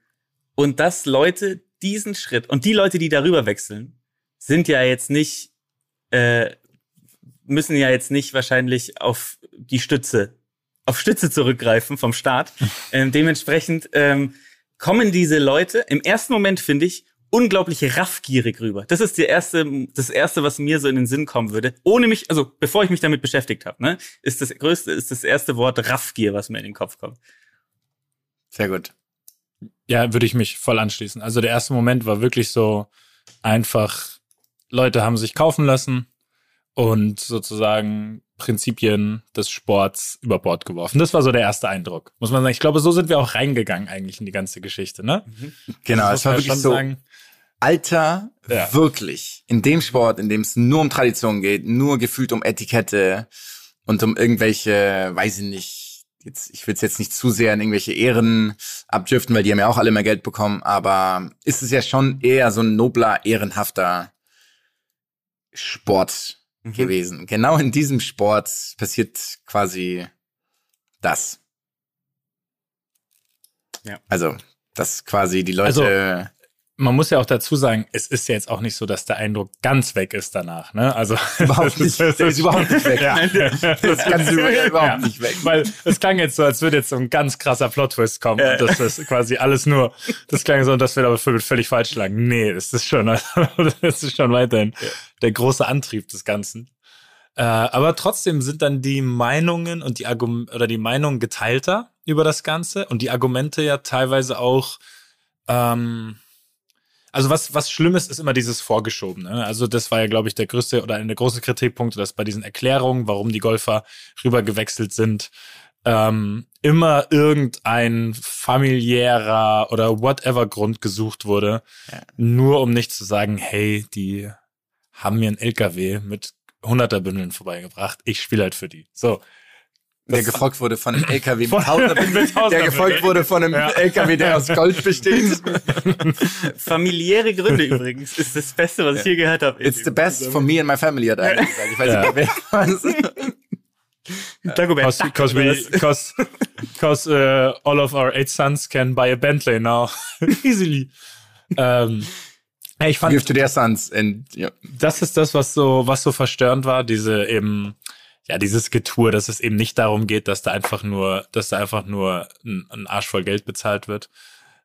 und dass Leute diesen Schritt, und die Leute, die darüber wechseln, sind ja jetzt nicht, äh, müssen ja jetzt nicht wahrscheinlich auf die Stütze, auf Stütze zurückgreifen vom Staat. ähm, dementsprechend ähm, kommen diese Leute im ersten Moment, finde ich, unglaublich raffgierig rüber. Das ist die erste, das erste, was mir so in den Sinn kommen würde. Ohne mich, also bevor ich mich damit beschäftigt habe, ne, ist das größte, ist das erste Wort Raffgier, was mir in den Kopf kommt. Sehr gut. Ja, würde ich mich voll anschließen. Also der erste Moment war wirklich so einfach, Leute haben sich kaufen lassen und sozusagen Prinzipien des Sports über Bord geworfen. Das war so der erste Eindruck. Muss man sagen. Ich glaube, so sind wir auch reingegangen eigentlich in die ganze Geschichte, ne? Genau, Das es war wirklich schon so. sagen. Alter, Ja. wirklich, in dem Sport, in dem es nur um Tradition geht, nur gefühlt um Etikette und um irgendwelche, weiß ich nicht, jetzt, ich will es jetzt nicht zu sehr in irgendwelche Ehren abdriften, weil die haben ja auch alle mehr Geld bekommen, aber ist es ja schon eher so ein nobler, ehrenhafter Sport gewesen. Genau in diesem Sport passiert quasi das. Ja. Also, dass quasi die Leute Man muss ja auch dazu sagen, es ist ja jetzt auch nicht so, dass der Eindruck ganz weg ist danach, ne? Also Überhaupt nicht. Der ist überhaupt nicht weg. Ja. Das du überhaupt nicht weg. Weil es klang jetzt so, als würde jetzt so ein ganz krasser Plot-Twist kommen. Und das ist quasi alles nur, das klang so, und das wird aber völlig, falsch lagen. Nee, das ist schon, das ist schon weiterhin der große Antrieb des Ganzen. Äh, aber trotzdem sind dann die Meinungen und die Argum oder die Meinungen geteilter über das Ganze und die Argumente ja teilweise auch, ähm, also was, was schlimm ist, ist immer dieses Vorgeschobene. ne? Also das war ja, glaube ich, der größte oder eine der großen Kritikpunkte, dass bei diesen Erklärungen, warum die Golfer rübergewechselt sind, ähm, immer irgendein familiärer oder whatever Grund gesucht wurde, nur um nicht zu sagen, hey, die haben mir einen LKW mit Hunderterbündeln vorbeigebracht, ich spiele halt für die. So. Der gefolgt wurde von einem LKW mit Tausender- der gefolgt wurde von einem Ja. LKW, der aus Gold besteht. Familiäre Gründe übrigens ist das Beste, was ich je gehört habe. It's the best for me and my family, hat einer gesagt. Ich weiß Ja. nicht, wer was. Dagobert Cause, Duck cause, oder we, was? cause, cause uh, all of our eight sons can buy a Bentley now. Easily. ähm, ja, ich fand, Give to their sons. And, ja. das ist das, was so, was so verstörend war, diese eben, ja, dieses Getue, dass es eben nicht darum geht, dass da einfach nur, dass da einfach nur ein, ein Arsch voll Geld bezahlt wird.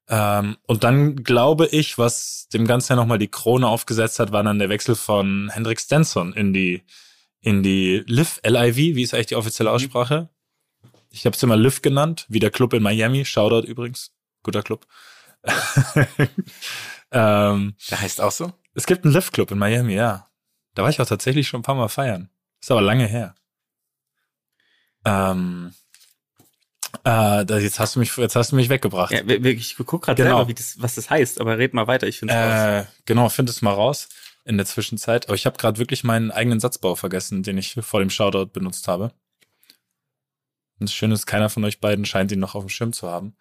Ähm, und dann glaube ich, was dem Ganzen ja nochmal die Krone aufgesetzt hat, war dann der Wechsel von Hendrik Stenson in die, in die LIV, LIV, wie ist eigentlich die offizielle Aussprache? Ich habe es immer LIV genannt, wie der Club in Miami. Shoutout übrigens. Guter Club. ähm, Der heißt auch so? es gibt einen LIV-Club in Miami, ja. Da war ich auch tatsächlich schon ein paar Mal feiern. Ist aber lange her. Ähm, äh, da, jetzt hast du mich, jetzt hast du mich weggebracht. Ja, ich guck gerade Genau. selber, wie das, was das heißt, aber red mal weiter, ich finde Äh, genau, find es mal raus in der Zwischenzeit. Aber ich habe gerade wirklich meinen eigenen Satzbau vergessen, den ich vor dem Shoutout benutzt habe. Und das Schöne ist, keiner von euch beiden scheint ihn noch auf dem Schirm zu haben.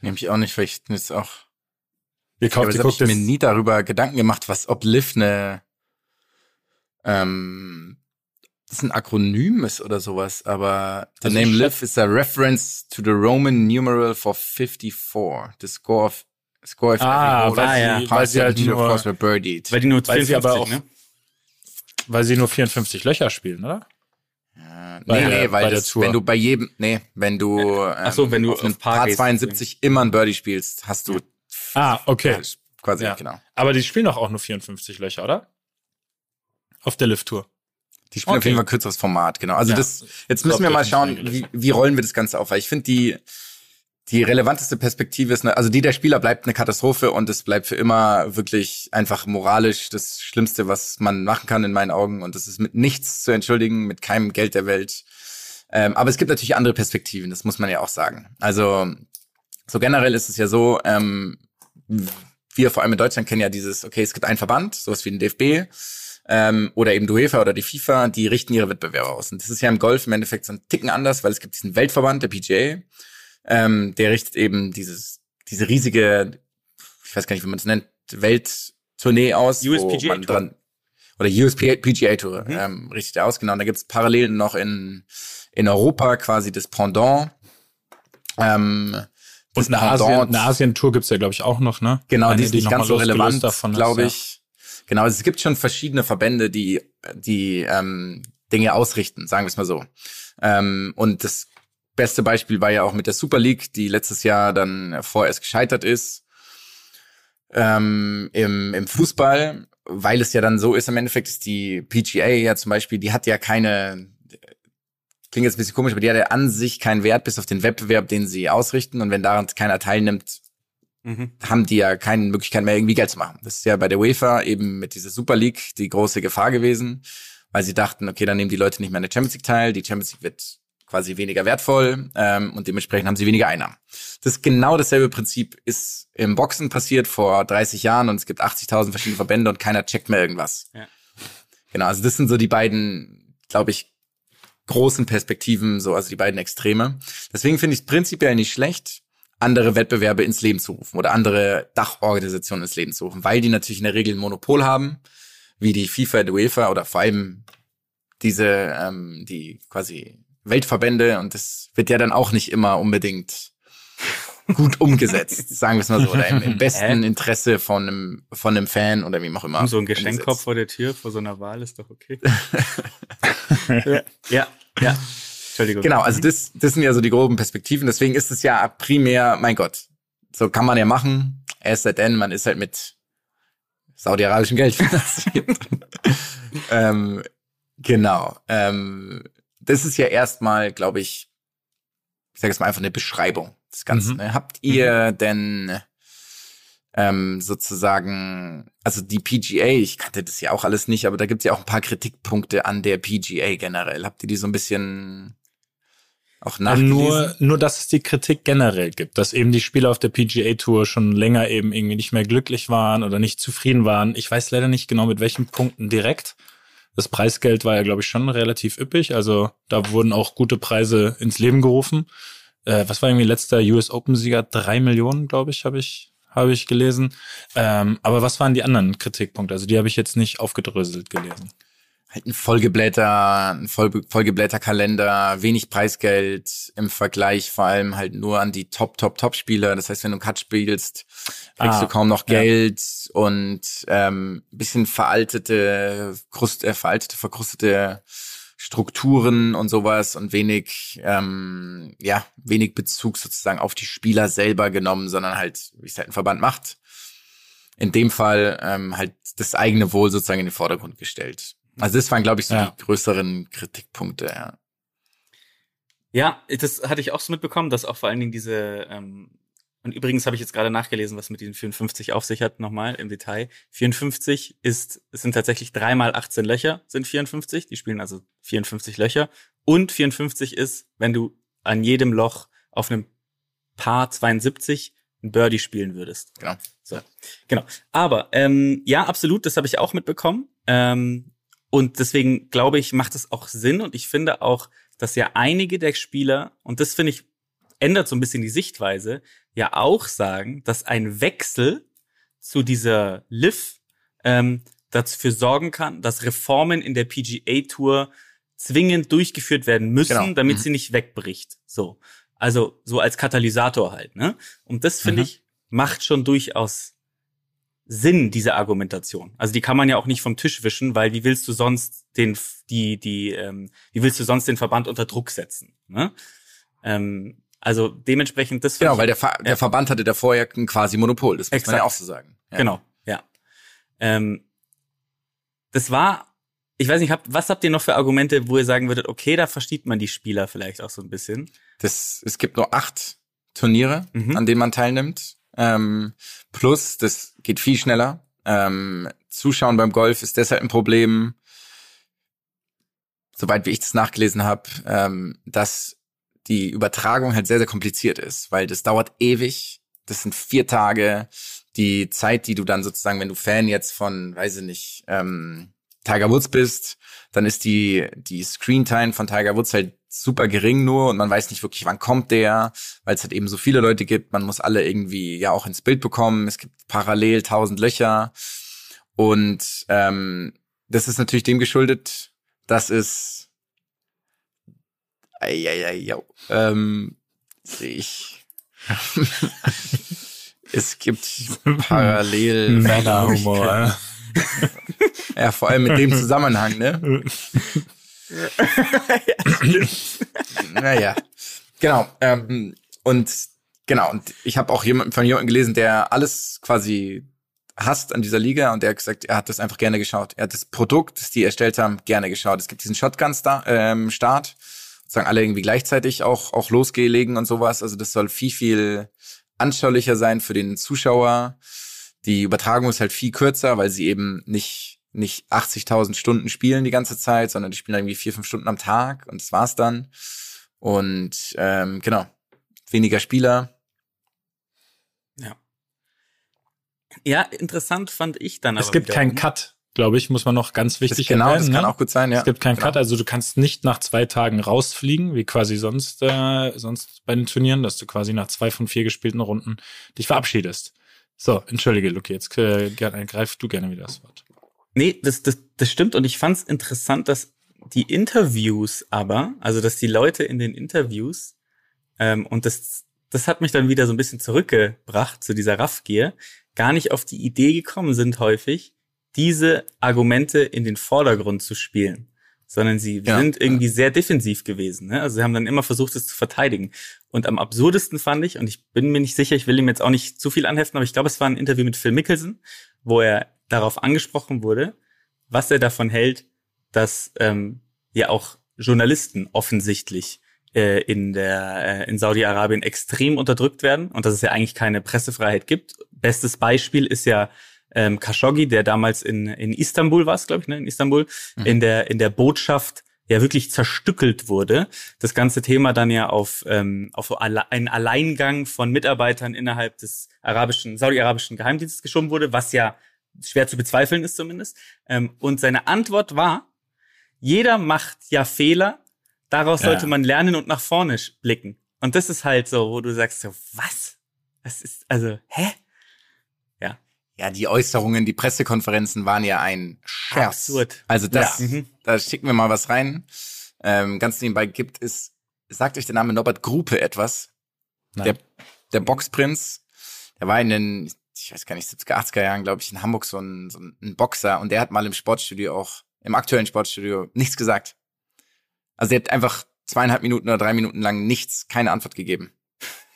Nehme ich auch nicht, weil ich jetzt auch. Ihr Aber kauft, ich habe mir das, nie darüber Gedanken gemacht, was ob Liv eine ähm, das ist ein Akronym ist oder sowas, aber the Also name Liv is a reference to the Roman numeral for 54. The score of score of Ah, every weil passed weil sie halt and of nur- course were birdied. weil die nur weil sie 54, aber auch- ne? weil sie nur 54 Löcher spielen, oder? Bei nee, der- nee, weil das, wenn du bei jedem, nee, wenn du, ähm, Ach so, wenn du auf auf Paar Paar gehst, 72 immer ein Birdie spielst, hast du Ah, okay. ja, quasi, Ja. genau. Aber die spielen doch auch nur 54 Löcher, oder? Auf der Lift-Tour. Die spielen auf Okay. jeden Fall kürzeres Format, genau. Also Ja. das, jetzt müssen wir mal schauen, wie, wie rollen wir das Ganze auf, weil ich finde die, die relevanteste Perspektive ist, eine, also die der Spieler bleibt eine Katastrophe und es bleibt für immer wirklich einfach moralisch das Schlimmste, was man machen kann in meinen Augen und das ist mit nichts zu entschuldigen, mit keinem Geld der Welt. Ähm, aber es gibt natürlich andere Perspektiven, das muss man ja auch sagen. Also so generell ist es ja so, ähm, wir vor allem in Deutschland kennen ja dieses, okay, es gibt einen Verband, sowas wie den DFB, ähm, oder eben die UEFA oder die FIFA, die richten ihre Wettbewerbe aus. Und das ist ja im Golf im Endeffekt so ein Ticken anders, weil es gibt diesen Weltverband, der PGA, ähm, der richtet eben dieses, diese riesige, ich weiß gar nicht, wie man es nennt, Welttournee aus. USPGA Tour. dran oder USPGA Tour Mhm. ähm, richtet er aus, genau. Und da gibt es parallel noch in, in Europa quasi das Pendant. Ähm, Und eine Pendant- Asien, eine Asien-Tour gibt's ja, glaube ich, auch noch, ne? Genau, Eine, die ist nicht mal ganz so relevant, glaube ich. Genau, es gibt schon verschiedene Verbände, die die ähm, Dinge ausrichten, sagen wir es mal so. Ähm, und das beste Beispiel war ja auch mit der Super League, die letztes Jahr dann vorerst gescheitert ist ähm, im, im Fußball, weil es ja dann so ist, im Endeffekt ist die PGA ja zum Beispiel, die hat ja keine, klingt jetzt ein bisschen komisch, aber die hat ja an sich keinen Wert, bis auf den Wettbewerb, den sie ausrichten. Und wenn daran keiner teilnimmt, Mhm. haben die ja keine Möglichkeit mehr, irgendwie Geld zu machen. Das ist ja bei der UEFA eben mit dieser Super League die große Gefahr gewesen, weil sie dachten, okay, dann nehmen die Leute nicht mehr an der Champions League teil, die Champions League wird quasi weniger wertvoll ähm, und dementsprechend haben sie weniger Einnahmen. Das genau dasselbe Prinzip ist im Boxen passiert vor 30 Jahren und es gibt 80.000 verschiedene Verbände und keiner checkt mehr irgendwas. Ja. Genau, also das sind so die beiden, glaube ich, großen Perspektiven, so also die beiden Extreme. Deswegen finde ich es prinzipiell nicht schlecht, andere Wettbewerbe ins Leben zu rufen oder andere Dachorganisationen ins Leben zu rufen, weil die natürlich in der Regel ein Monopol haben, wie die FIFA, die UEFA oder vor allem diese, ähm, die quasi Weltverbände und das wird ja dann auch nicht immer unbedingt gut umgesetzt, sagen wir es mal so, oder im, im besten Hä? Interesse von einem, von einem Fan oder wie auch immer. So ein umgesetzt. vor der Tür vor so einer Wahl ist doch okay. ja, ja, ja. Entschuldigung. Genau, also das, das sind ja so die groben Perspektiven. Deswegen ist es ja primär, mein Gott, so kann man ja machen. Erst denn, man ist halt mit saudi-arabischem Geld finanziert. ähm, genau. Ähm, das ist ja erstmal, glaube ich, ich sage jetzt mal einfach eine Beschreibung des Ganzen. Mhm. Ne? Habt ihr denn ähm, sozusagen, also die PGA, ich kannte das ja auch alles nicht, aber da gibt's ja auch ein paar Kritikpunkte an der PGA generell. Habt ihr die so ein bisschen auch nachgelesen? Nur, nur, dass es die Kritik generell gibt, dass eben die Spieler auf der PGA Tour schon länger eben irgendwie nicht mehr glücklich waren oder nicht zufrieden waren. Ich weiß leider nicht genau mit welchen Punkten direkt. Das Preisgeld war ja, glaube ich, schon relativ üppig. Also da wurden auch gute Preise ins Leben gerufen. Äh, was war irgendwie letzter US Open Sieger? Drei Millionen, glaube ich, habe ich, habe ich gelesen. Ähm, aber was waren die anderen Kritikpunkte? Also die habe ich jetzt nicht aufgedröselt gelesen. Halt ein vollgeblähter, ein voll, vollgeblähter Kalender, wenig Preisgeld im Vergleich vor allem halt nur an die Top, Top, Top-Spieler. Das heißt, wenn du Cut spielst, kriegst Ah, du kaum noch ja. Geld und ähm, bisschen veraltete, Krust, äh, veraltete, verkrustete Strukturen und sowas und wenig, ähm, ja, wenig Bezug sozusagen auf die Spieler selber genommen, sondern halt, wie es halt ein Verband macht. In dem Fall ähm, halt das eigene Wohl sozusagen in den Vordergrund gestellt. Also das waren, glaube ich, so Ja. die größeren Kritikpunkte, ja. Ja, das hatte ich auch so mitbekommen, dass auch vor allen Dingen diese, ähm, und übrigens habe ich jetzt gerade nachgelesen, was mit diesen 54 auf sich hat, nochmal im Detail. 54 ist, es sind tatsächlich dreimal 18 Löcher, sind 54. Die spielen also 54 Löcher. Und 54 ist, wenn du an jedem Loch auf einem Paar 72 ein Birdie spielen würdest. Genau. So, genau. Aber ähm, ja, absolut, das habe ich auch mitbekommen. Ähm, und deswegen glaube ich, macht es auch Sinn. Und ich finde auch, dass ja einige der Spieler, und das finde ich, ändert so ein bisschen die Sichtweise, ja auch sagen, dass ein Wechsel zu dieser Liv ähm, dafür sorgen kann, dass Reformen in der PGA Tour zwingend durchgeführt werden müssen, Genau. damit Mhm. sie nicht wegbricht. So. Also so als Katalysator halt, ne? Und das finde Mhm. ich macht schon durchaus Sinn, diese Argumentation. Also die kann man ja auch nicht vom Tisch wischen, weil wie willst du sonst den, die, die, ähm, wie willst du sonst den Verband unter Druck setzen? Ne? Ähm, also dementsprechend das. Genau, weil ich- der, Ver der Verband hatte davor ja ein quasi Monopol, das muss man ja Exakt. auch so sagen. Ja. Genau, ja. Ähm, das war, ich weiß nicht, hab, was habt ihr noch für Argumente, wo ihr sagen würdet, okay, da versteht man die Spieler vielleicht auch so ein bisschen. Das, es gibt nur acht Turniere, Mhm. an denen man teilnimmt. Ähm, plus, das geht viel schneller. Ähm, Zuschauen beim Golf ist deshalb ein Problem, soweit wie ich das nachgelesen habe, ähm, dass die Übertragung halt sehr, sehr kompliziert ist, weil das dauert ewig. Das sind vier Tage. Die Zeit, die du dann sozusagen, wenn du Fan jetzt von, weiß ich nicht, ähm, Tiger Woods bist, dann ist die, die Screentime von Tiger Woods halt super gering nur und man weiß nicht wirklich, wann kommt der, weil es halt eben so viele Leute gibt. Man muss alle irgendwie ja auch ins Bild bekommen. Es gibt parallel tausend Löcher. Und ähm, das ist natürlich dem geschuldet, dass es Eieiei. Ähm, sehe ich. es gibt parallel Männerhumor. Ja, vor allem mit dem Zusammenhang, ne? naja. Genau. Ähm, und genau, und ich habe auch jemanden von jemandem gelesen, der alles quasi hasst an dieser Liga und der hat gesagt, er hat das einfach gerne geschaut. Er hat das Produkt, das die erstellt haben, gerne geschaut. Es gibt diesen Shotgun-Start, ähm, Start, sozusagen alle irgendwie gleichzeitig auch, auch losgelegen und sowas. Also das soll viel, viel anschaulicher sein für den Zuschauer. Die Übertragung ist halt viel kürzer, weil sie eben nicht, nicht 80.000 Stunden spielen die ganze Zeit, sondern die spielen irgendwie vier, fünf Stunden am Tag und das war's dann. Und ähm, genau, weniger Spieler. Ja. Ja, interessant fand ich dann Es gibt keinen. Cut, glaube ich, muss man noch ganz Das, wichtig genau, erwähnen. das kann ne? auch gut sein, ja. Es gibt keinen genau. Cut, also du kannst nicht nach zwei Tagen rausfliegen, wie quasi sonst, äh, sonst bei den Turnieren, dass du quasi nach zwei von vier gespielten Runden dich verabschiedest. So, entschuldige, Luki, jetzt äh, greif du gerne wieder das Wort. Nee, das, das, das stimmt und ich fand's interessant, dass die Interviews aber, also dass die Leute in den Interviews, ähm, und das, das hat mich dann wieder so ein bisschen zurückgebracht zu dieser Raffgier, gar nicht auf die Idee gekommen sind häufig, diese Argumente in den Vordergrund zu spielen. Sondern sie Ja. sind irgendwie sehr defensiv gewesen. Ne? Also sie haben dann immer versucht, es zu verteidigen. Und am absurdesten fand ich, und ich bin mir nicht sicher, ich will ihm jetzt auch nicht zu viel anheften, aber ich glaube, es war ein Interview mit Phil Mickelson, wo er darauf angesprochen wurde, was er davon hält, dass ähm, ja auch Journalisten offensichtlich äh, in der äh, in Saudi-Arabien extrem unterdrückt werden und dass es ja eigentlich keine Pressefreiheit gibt. Bestes Beispiel ist ja ähm, Khashoggi, der damals in in Istanbul war, glaube ich, ne, in Istanbul in der in der Botschaft ja wirklich zerstückelt wurde. Das ganze Thema dann ja auf ähm, auf einen Alleingang von Mitarbeitern innerhalb des arabischen saudi-arabischen Geheimdienstes geschoben wurde, was ja schwer zu bezweifeln ist zumindest. Ähm, und seine Antwort war, jeder macht ja Fehler, daraus Ja. sollte man lernen und nach vorne sch- blicken. Und das ist halt so, wo du sagst so, was? Das ist, also, hä? Ja, die Äußerungen, die Pressekonferenzen waren ja ein Scherz. Absurd. Also das, Ja. Mhm. da schicken wir mal was rein. Ähm, ganz nebenbei gibt es, sagt euch der Name Norbert Grupe etwas? Nein. Der, der Boxprinz, der war in den, ich weiß gar nicht, 70er, 80er Jahren, glaube ich, in Hamburg so ein, so ein Boxer und der hat mal im Sportstudio auch, im aktuellen Sportstudio nichts gesagt. Also er hat einfach zweieinhalb Minuten oder drei Minuten lang nichts, keine Antwort gegeben.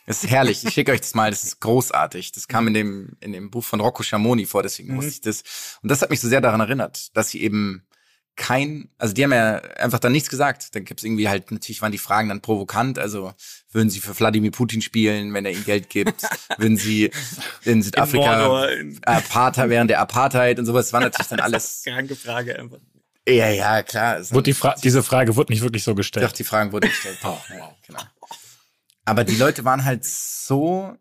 Das ist herrlich. Ich schicke euch das mal. Das ist großartig. Das kam in dem, in dem Buch von Rocco Schamoni vor, deswegen Mhm. wusste ich das. Und das hat mich so sehr daran erinnert, dass sie eben kein, also die haben ja einfach dann nichts gesagt. Dann gibt's irgendwie halt, natürlich waren die Fragen dann provokant. Also würden sie für Wladimir Putin spielen, wenn er ihnen Geld gibt? würden sie in Südafrika in- Apartheid während der Apartheid und sowas? Das war natürlich dann alles. Kranke Frage einfach. Ja, ja, klar. Es Wurde die Fra diese Frage wurde nicht wirklich so gestellt. dachte, die Fragen wurden gestellt. ja, genau. Aber die Leute waren halt so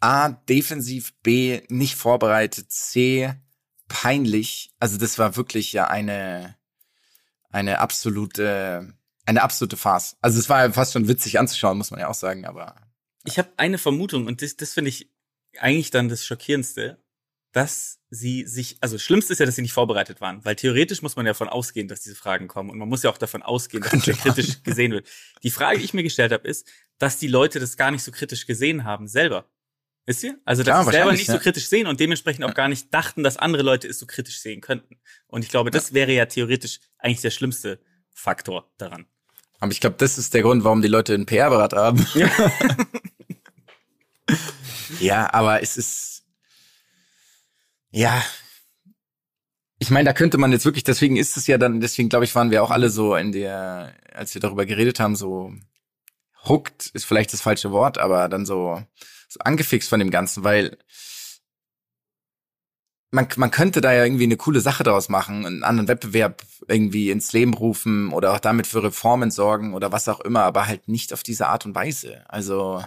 A, defensiv, B, nicht vorbereitet, C, peinlich. Also das war wirklich ja eine, eine absolute, eine absolute Farce. Also es war ja fast schon witzig anzuschauen, muss man ja auch sagen, aber Ich habe eine Vermutung und das, das finde ich eigentlich dann das Schockierendste, dass sie sich, also das Schlimmste ist ja, dass sie nicht vorbereitet waren, weil theoretisch muss man ja davon ausgehen, dass diese Fragen kommen und man muss ja auch davon ausgehen, dass das kritisch gesehen wird. Die Frage, die ich mir gestellt habe, ist, dass die Leute das gar nicht so kritisch gesehen haben selber. Wisst ihr? Also, dass Ja, sie selber nicht ja. so kritisch sehen und dementsprechend auch gar nicht dachten, dass andere Leute es so kritisch sehen könnten. Und ich glaube, das wäre ja theoretisch eigentlich der schlimmste Faktor daran. Aber ich glaube, das ist der Grund, warum die Leute einen PR-Berater haben. ja, aber es ist, ja, ich meine, da könnte man jetzt wirklich, deswegen ist es ja dann, deswegen glaube ich, waren wir auch alle so in der, als wir darüber geredet haben, so hooked ist vielleicht das falsche Wort, aber dann so angefixt von dem Ganzen, weil man, man könnte da ja irgendwie eine coole Sache draus machen, einen anderen Wettbewerb irgendwie ins Leben rufen oder auch damit für Reformen sorgen oder was auch immer, aber halt nicht auf diese Art und Weise. Also,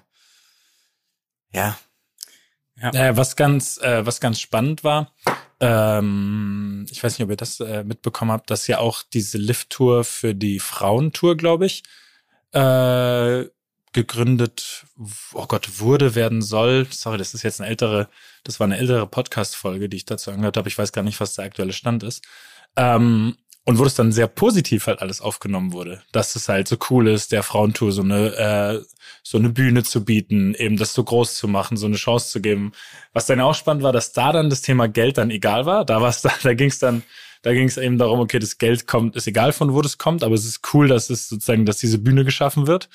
ja. Äh, was ganz, äh, was ganz spannend war, ähm, ich weiß nicht, ob ihr das äh, mitbekommen habt, dass ja auch diese Lift-Tour für die Frauentour, glaube ich, äh, gegründet, oh Gott, wurde, werden soll. Sorry, das ist jetzt eine ältere, das war eine ältere Podcast-Folge, die ich dazu angehört habe. Ich weiß gar nicht, was der aktuelle Stand ist. Ähm, und wo es dann sehr positiv halt alles aufgenommen wurde, dass es halt so cool ist, der Frauentour so eine äh, so eine Bühne zu bieten, eben das so groß zu machen, so eine Chance zu geben. Was dann auch spannend war, dass da dann das Thema Geld dann egal war. Da war es da, da ging es dann, da ging es eben darum, okay, das Geld kommt, ist egal von wo das kommt, aber es ist cool, dass es sozusagen, dass diese Bühne geschaffen wird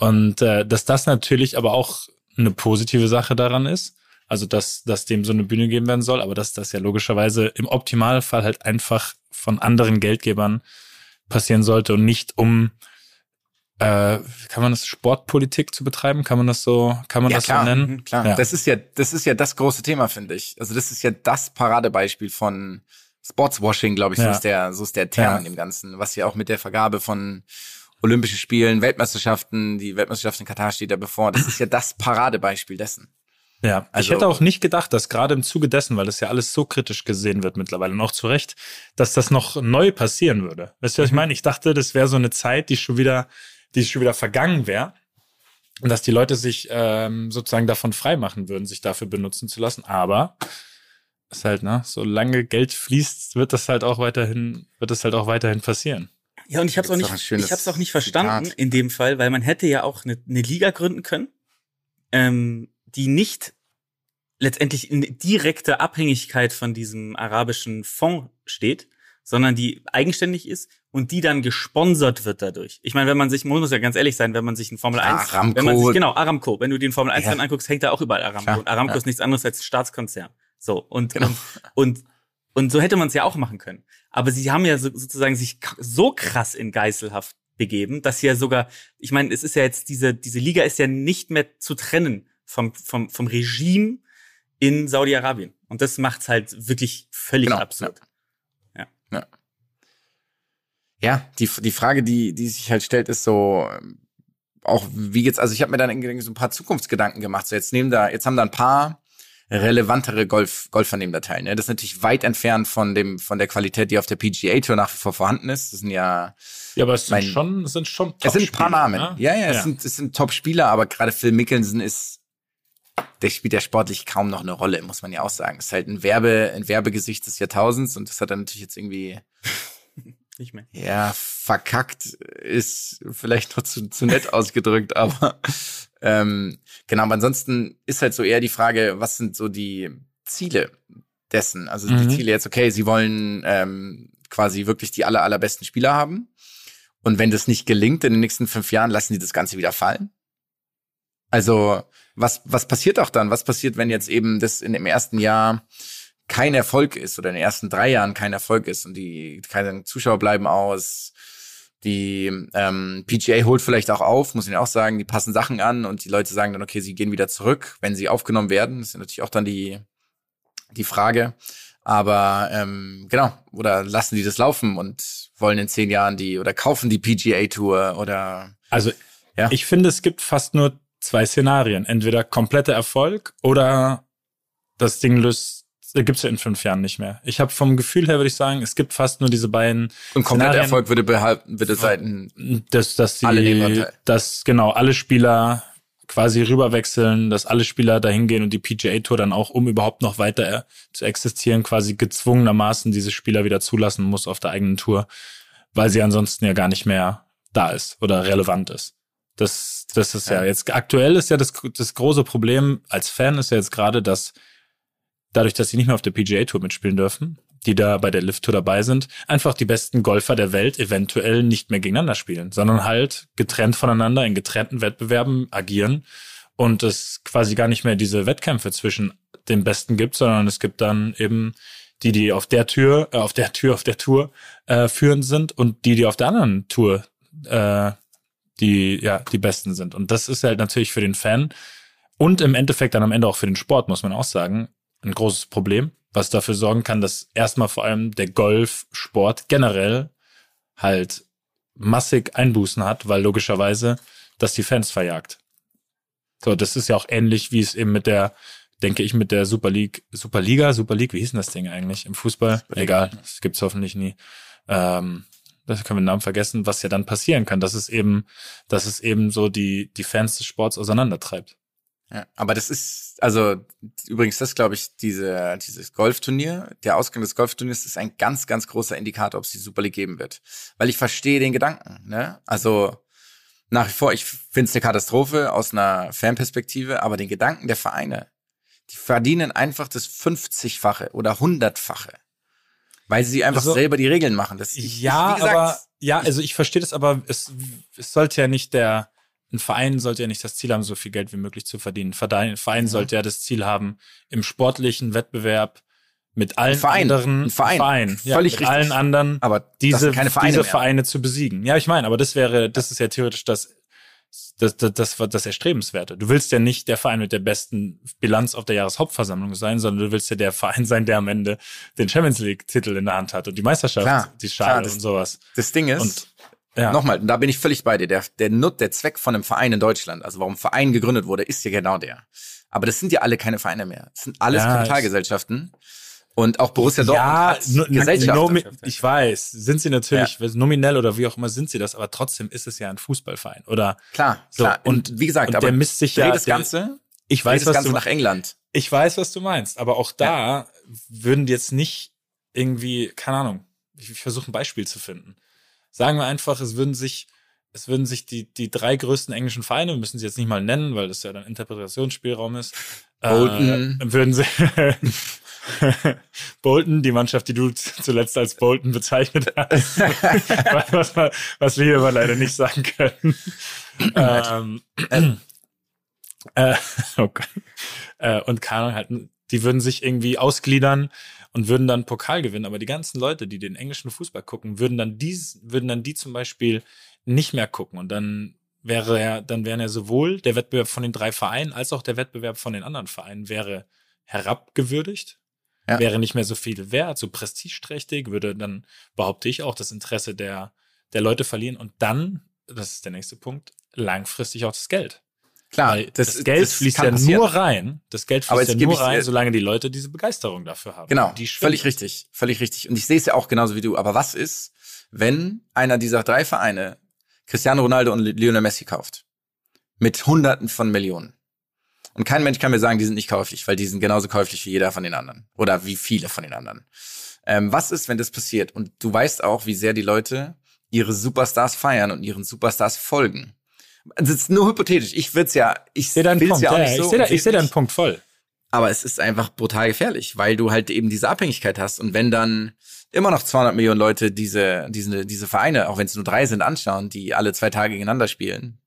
und äh, dass das natürlich aber auch eine positive Sache daran ist. Also dass, dass dem so eine Bühne geben werden soll, aber dass das ja logischerweise im Optimalfall halt einfach von anderen Geldgebern passieren sollte und nicht um äh, kann man das Sportpolitik zu betreiben? Kann man das so, kann man ja, das klar, so nennen? mhm, klar. Ja. Das ist ja, das ist ja das große Thema, finde ich. Also das ist ja das Paradebeispiel von Sportswashing, glaube ich, so Ja. ist der, so ist der Term in dem Ganzen, was ja auch mit der Vergabe von Olympischen Spielen, Weltmeisterschaften, die Weltmeisterschaft in Katar steht da bevor. Das ist ja das Paradebeispiel dessen. Ja, ich Also- hätte auch nicht gedacht, dass gerade im Zuge dessen, weil das ja alles so kritisch gesehen wird mittlerweile und auch zu Recht, dass das noch neu passieren würde. Weißt du, was ich meine? Ich dachte, das wäre so eine Zeit, die schon wieder, die schon wieder vergangen wäre. Und dass die Leute sich ähm, sozusagen davon freimachen würden, sich dafür benutzen zu lassen. Aber ist halt, ne, solange Geld fließt, wird das halt auch weiterhin, wird das halt auch weiterhin passieren. Ja, und ich habe es auch nicht, ich hab's auch nicht verstanden Zitat. in dem Fall, weil man hätte ja auch eine, eine Liga gründen können, ähm, die nicht letztendlich in direkter Abhängigkeit von diesem arabischen Fonds steht, sondern die eigenständig ist und die dann gesponsert wird dadurch. Ich meine, wenn man sich, man muss ja ganz ehrlich sein, wenn man sich ein Formel 1, Aramco. wenn man sich, genau, Aramco, wenn du den Formel 1 Ja. dann anguckst, hängt da auch überall Aramco. Klar, und Aramco ja. ist nichts anderes als ein Staatskonzern. So, und, Genau. und, und, und so hätte man es ja auch machen können. Aber sie haben ja so, sozusagen sich so krass in Geiselhaft begeben, dass sie ja sogar, ich meine, es ist ja jetzt, diese, diese Liga ist ja nicht mehr zu trennen vom, vom, vom Regime in Saudi-Arabien. Und das macht's halt wirklich völlig Genau, absurd. Ja, die, die Frage, die, die sich halt stellt, ist so, ähm, auch wie jetzt, also ich habe mir dann irgendwie so ein paar Zukunftsgedanken gemacht. So jetzt nehmen da, jetzt haben da ein paar relevantere Golf, Golfer teil. Ne? Das ist natürlich weit entfernt von dem, von der Qualität, die auf der PGA Tour nach wie vor vorhanden ist. Das sind ja, Ja, aber es sind Mein- schon, es sind schon es sind ein paar Namen. ne? Ja, ja, es sind, es sind Top-Spieler, aber gerade Phil Mickelson ist, der spielt ja sportlich kaum noch eine Rolle, muss man ja auch sagen. Ist halt ein Werbe, ein Werbegesicht des Jahrtausends und das hat er natürlich jetzt irgendwie Nicht mehr. ja, verkackt ist vielleicht noch zu, zu nett ausgedrückt, aber ähm, genau, aber ansonsten ist halt so eher die Frage, was sind so die Ziele dessen? Also Mhm. die Ziele jetzt, okay, sie wollen ähm, quasi wirklich die aller, allerbesten Spieler haben Und wenn das nicht gelingt in den nächsten fünf Jahren, lassen die das Ganze wieder fallen? Also, was, was passiert auch dann? Was passiert, wenn jetzt eben das in dem ersten Jahr kein Erfolg ist oder in den ersten drei Jahren kein Erfolg ist und die keine Zuschauer bleiben aus, die ähm, PGA holt vielleicht auch auf, muss ich auch sagen, die passen Sachen an und die Leute sagen dann, okay, sie gehen wieder zurück, wenn sie aufgenommen werden. Das ist natürlich auch dann die, die Frage. Aber ähm, genau, oder lassen die das laufen und wollen in zehn Jahren die oder kaufen die PGA Tour oder Also Ja. ich finde, es gibt fast nur zwei Szenarien. Entweder kompletter Erfolg oder das Ding löst, gibt's ja in fünf Jahren nicht mehr. Ich habe vom Gefühl her, würde ich sagen, es gibt fast nur diese beiden und kompletter. Erfolg würde behalten, würde seiten dass, dass die, Alle dass genau alle Spieler quasi rüberwechseln, dass alle Spieler dahin gehen und die PGA Tour dann auch, um überhaupt noch weiter äh, zu existieren, quasi gezwungenermaßen diese Spieler wieder zulassen muss auf der eigenen Tour, weil sie ansonsten ja gar nicht mehr da ist oder relevant ist. Das, das ist ja, Ja. jetzt aktuell ist ja das, das große Problem als Fan ist ja jetzt gerade, dass dadurch, dass sie nicht mehr auf der PGA Tour mitspielen dürfen, die da bei der Lift Tour dabei sind, einfach die besten Golfer der Welt eventuell nicht mehr gegeneinander spielen, sondern halt getrennt voneinander in getrennten Wettbewerben agieren und es quasi gar nicht mehr diese Wettkämpfe zwischen den Besten gibt, sondern es gibt dann eben die, die auf der Tür, äh, auf der Tür, auf der Tour äh, führend sind und die, die auf der anderen Tour äh, die ja die Besten sind. Und das ist halt natürlich für den Fan und im Endeffekt dann am Ende auch für den Sport, muss man auch sagen, ein großes Problem, was dafür sorgen kann, dass erstmal vor allem der Golfsport generell halt massig Einbußen hat, weil logischerweise das die Fans verjagt. So, das ist ja auch ähnlich, wie es eben mit der, denke ich, mit der Super League, Superliga, Super League, wie hieß denn das Ding eigentlich im Fußball? Egal, das gibt's hoffentlich nie. Ähm, das können wir den Namen vergessen, was ja dann passieren kann, dass es eben, dass es eben so die, die Fans des Sports auseinandertreibt. Ja, aber das ist, also übrigens, das glaube ich, diese, dieses Golfturnier, der Ausgang des Golfturniers ist ein ganz, ganz großer Indikator, ob es die Super League geben wird. Weil ich verstehe den Gedanken. Ne? Also nach wie vor, ich finde es eine Katastrophe aus einer Fanperspektive, aber den Gedanken der Vereine, die verdienen einfach das 50-fache oder 100-fache. Weil sie einfach Also- selber die Regeln machen. Das, ich, ja, ich, gesagt, aber ja, also ich verstehe das, aber es, es sollte ja nicht der ein Verein sollte ja nicht das Ziel haben, so viel Geld wie möglich zu verdienen. Verein, Verein sollte ja das Ziel haben, im sportlichen Wettbewerb mit allen Ein Verein, anderen ein Verein. ja, Völlig mit richtig. allen anderen aber diese, Vereine diese. Vereine zu besiegen. Ja, ich meine, aber das wäre, das ist ja theoretisch das, das, das, das, das Erstrebenswerte. Du willst ja nicht der Verein mit der besten Bilanz auf der Jahreshauptversammlung sein, sondern du willst ja der Verein sein, der am Ende den Champions League-Titel in der Hand hat und die Meisterschaft, Klar, die klar, Schale das- und sowas. Das Ding ist, Und ja, Nochmal, da bin ich völlig bei dir. Der, der Nut, der Zweck von einem Verein in Deutschland, also warum ein Verein gegründet wurde, ist ja genau der. Aber das sind ja alle keine Vereine mehr. Das sind alles Ja, Kapitalgesellschaften. Und auch Borussia Dortmund ja, hat no, ich weiß, sind sie natürlich, nominell oder wie auch immer sind sie das, aber trotzdem ist es ja ein Fußballverein. Oder Klar, So, klar. und- Und wie gesagt, und aber der misst sich ja- das Ganze, ich weiß, das was Ganze du, nach England. ich weiß, was du meinst, aber auch da würden die jetzt nicht irgendwie, keine Ahnung, ich, ich versuche ein Beispiel zu finden. Sagen wir einfach, es würden sich, es würden sich die, die drei größten englischen Vereine, wir müssen sie jetzt nicht mal nennen, weil das ja dann Interpretationsspielraum ist, Bolton. äh, würden sie, Bolton, die Mannschaft, die du zuletzt als Bolton bezeichnet hast, was, was, was wir hier aber leider nicht sagen können. ähm, äh, oh Gott. Äh, und keine Ahnung, halt, die würden sich irgendwie ausgliedern und würden dann Pokal gewinnen. Aber die ganzen Leute, die den englischen Fußball gucken, würden dann dies, würden dann die zum Beispiel nicht mehr gucken. Und dann wäre ja, dann wären ja sowohl der Wettbewerb von den drei Vereinen als auch der Wettbewerb von den anderen Vereinen wäre herabgewürdigt. Ja. Wäre nicht mehr so viel wert, so prestigeträchtig, würde dann, behaupte ich, auch das Interesse der, der Leute verlieren. Und dann, das ist der nächste Punkt, langfristig auch das Geld. Klar, Weil das, Geld das fließt ja passieren. nur rein. Das Geld fließt ja nur rein, solange die Leute diese Begeisterung dafür haben. Genau, völlig richtig, völlig richtig. Und ich sehe es ja auch genauso wie du. Aber was ist, wenn einer dieser drei Vereine Cristiano Ronaldo und Lionel Messi kauft? Mit Hunderten von Millionen. Und kein Mensch kann mir sagen, die sind nicht käuflich, weil die sind genauso käuflich wie jeder von den anderen. Oder wie viele von den anderen. Ähm, was ist, wenn das passiert? Und du weißt auch, wie sehr die Leute ihre Superstars feiern und ihren Superstars folgen. Das ist nur hypothetisch. Ich würde ja, ich sehe deinen Punkt. ja Ja, ich so sehe ich sehe deinen nicht. Punkt voll. Aber es ist einfach brutal gefährlich, weil du halt eben diese Abhängigkeit hast. Und wenn dann immer noch 200 Millionen Leute diese, diese, diese Vereine, auch wenn es nur drei sind, anschauen, die alle zwei Tage gegeneinander spielen,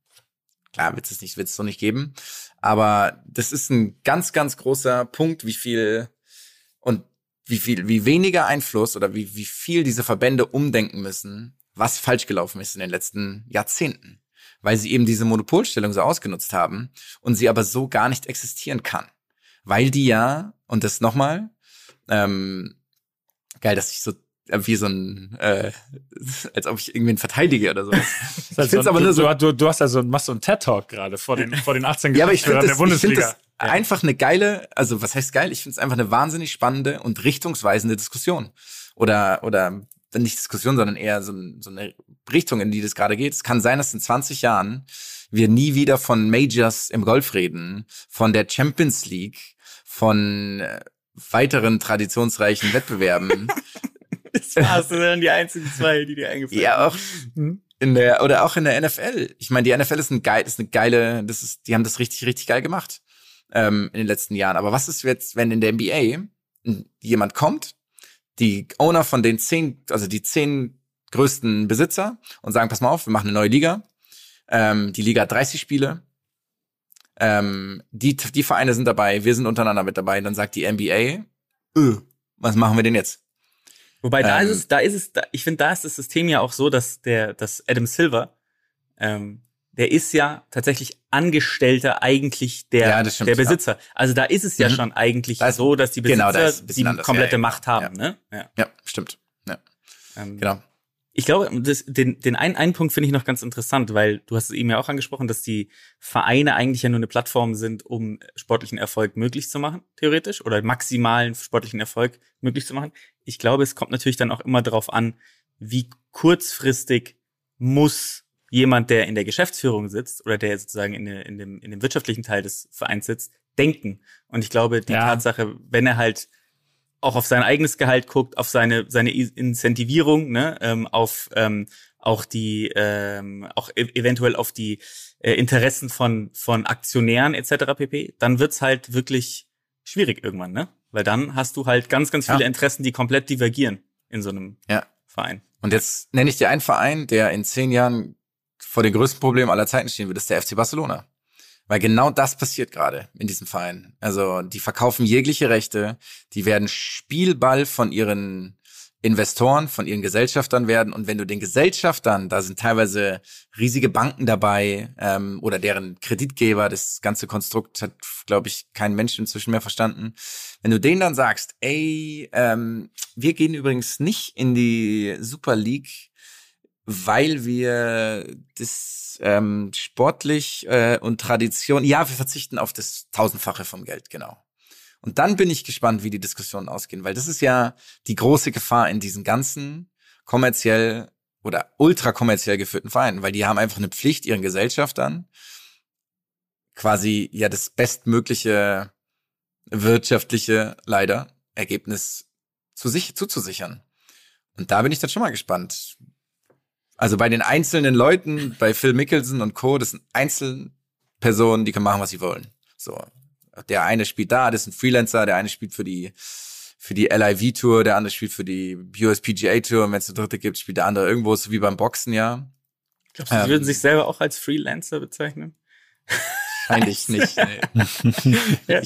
klar wird es nicht, wird es so nicht geben. Aber das ist ein ganz, ganz großer Punkt, wie viel und wie viel, wie weniger Einfluss oder wie, wie viel diese Verbände umdenken müssen, was falsch gelaufen ist in den letzten Jahrzehnten. Weil sie eben diese Monopolstellung so ausgenutzt haben und sie aber so gar nicht existieren kann. Weil die ja, und das nochmal, ähm, geil, dass ich so äh, wie so ein, äh, als ob ich irgendwen verteidige oder so. Ich find's aber nur so. Du, du hast also machst so einen TED-Talk gerade vor den, vor den 18 ja, aber ich finde der das, ich Bundesliga. find das einfach eine geile, also was heißt geil? Ich finde es einfach eine wahnsinnig spannende und richtungsweisende Diskussion. Oder, oder nicht Diskussion, sondern eher so, so eine Richtung, in die das gerade geht. Es kann sein, dass in 20 Jahren wir nie wieder von Majors im Golf reden, von der Champions League, von äh, weiteren traditionsreichen Wettbewerben. Das war's, das sind die einzigen zwei, die dir eingefallen ja, auch in der, oder auch in der NFL. Ich meine, die NFL ist ein geil, ist eine geile, das ist, die haben das richtig, richtig geil gemacht, ähm, in den letzten Jahren. Aber was ist jetzt, wenn in der NBA jemand kommt, die Owner von den zehn, also die zehn größten Besitzer und sagen, pass mal auf, wir machen eine neue Liga. Ähm, die Liga hat 30 Spiele. Ähm, die, die Vereine sind dabei, wir sind untereinander mit dabei. Dann sagt die NBA, öh, was machen wir denn jetzt? Wobei da Ähm, ist es, da ist es, da, ich finde, da ist das System ja auch so, dass der, dass Adam Silver, ähm, der ist ja tatsächlich Angestellter eigentlich der, Ja, das stimmt, der Besitzer. Also da ist es ja Mhm. schon eigentlich Da ist- so, dass die Besitzer genau, da ist ein bisschen die anders. komplette Ja, ja, Macht ja. haben, ne? Ja. Ja, stimmt. Ja, Ähm, genau. Ich glaube, das, den, den einen, einen Punkt finde ich noch ganz interessant, weil du hast es eben ja auch angesprochen, dass die Vereine eigentlich ja nur eine Plattform sind, um sportlichen Erfolg möglich zu machen, theoretisch, oder maximalen sportlichen Erfolg möglich zu machen. Ich glaube, es kommt natürlich dann auch immer darauf an, wie kurzfristig muss jemand, der in der Geschäftsführung sitzt oder der sozusagen in, der, in, dem, in dem wirtschaftlichen Teil des Vereins sitzt, denken. Und ich glaube, die Ja. Tatsache, wenn er halt auch auf sein eigenes Gehalt guckt, auf seine seine Incentivierung, ne, ähm, auf ähm, auch die ähm, auch e eventuell auf die äh, Interessen von von Aktionären etc. pp. Dann wird's halt wirklich schwierig irgendwann, ne? Weil dann hast du halt ganz ganz viele Ja. Interessen, die komplett divergieren in so einem Ja. Verein. Und jetzt nenne ich dir einen Verein, der in zehn Jahren vor den größten Problemen aller Zeiten stehen wird, ist der FC Barcelona. Weil genau das passiert gerade in diesem Verein. Also die verkaufen jegliche Rechte, die werden Spielball von ihren Investoren, von ihren Gesellschaftern werden. Und wenn du den Gesellschaftern, da sind teilweise riesige Banken dabei ähm, oder deren Kreditgeber, das ganze Konstrukt hat, glaube ich, kein Mensch inzwischen mehr verstanden. Wenn du denen dann sagst, ey, ähm, wir gehen übrigens nicht in die Super League, weil wir das ähm, sportlich äh, und Tradition, ja, wir verzichten auf das Tausendfache vom Geld, genau. Und dann bin ich gespannt, wie die Diskussionen ausgehen, weil das ist ja die große Gefahr in diesen ganzen kommerziell oder ultra kommerziell geführten Vereinen, weil die haben einfach eine Pflicht ihren Gesellschaftern quasi ja das bestmögliche wirtschaftliche leider Ergebnis zu sich zuzusichern. Und da bin ich dann schon mal gespannt. Also bei den einzelnen Leuten, bei Phil Mickelson und Co., das sind Einzelpersonen, die können machen, was sie wollen. So. Der eine spielt da, das ist ein Freelancer, der eine spielt für die, für die LIV Tour, der andere spielt für die USPGA Tour, und wenn es eine dritte gibt, spielt der andere irgendwo, so wie beim Boxen, ja. Glaubst du, sie Ähm. würden sich selber auch als Freelancer bezeichnen? Wahrscheinlich nicht. Nee. Ja.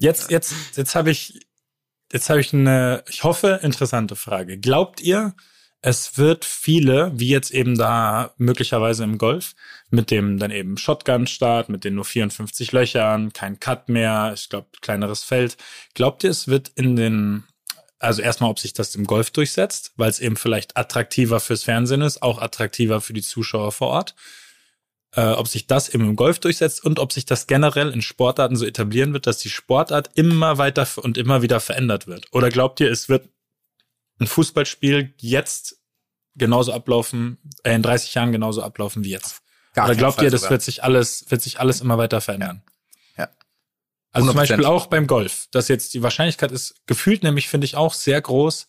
Jetzt, jetzt, jetzt habe ich, jetzt habe ich eine, ich hoffe, interessante Frage. Glaubt ihr, es wird viele, wie jetzt eben da möglicherweise im Golf, mit dem dann eben Shotgun-Start, mit den nur 54 Löchern, kein Cut mehr, ich glaube, kleineres Feld. Glaubt ihr, es wird in den, also erstmal, ob sich das im Golf durchsetzt, weil es eben vielleicht attraktiver fürs Fernsehen ist, auch attraktiver für die Zuschauer vor Ort? äh, ob sich das eben im Golf durchsetzt und ob sich das generell in Sportarten so etablieren wird, dass die Sportart immer weiter und immer wieder verändert wird? Oder glaubt ihr, es wird ein Fußballspiel jetzt genauso ablaufen, äh, in 30 Jahren genauso ablaufen wie jetzt? Gar Oder glaubt Fall ihr, das sogar. wird sich alles, wird sich alles immer weiter verändern? Ja. Also zum 100%. Beispiel auch beim Golf, dass jetzt die Wahrscheinlichkeit ist, gefühlt nämlich finde ich auch sehr groß,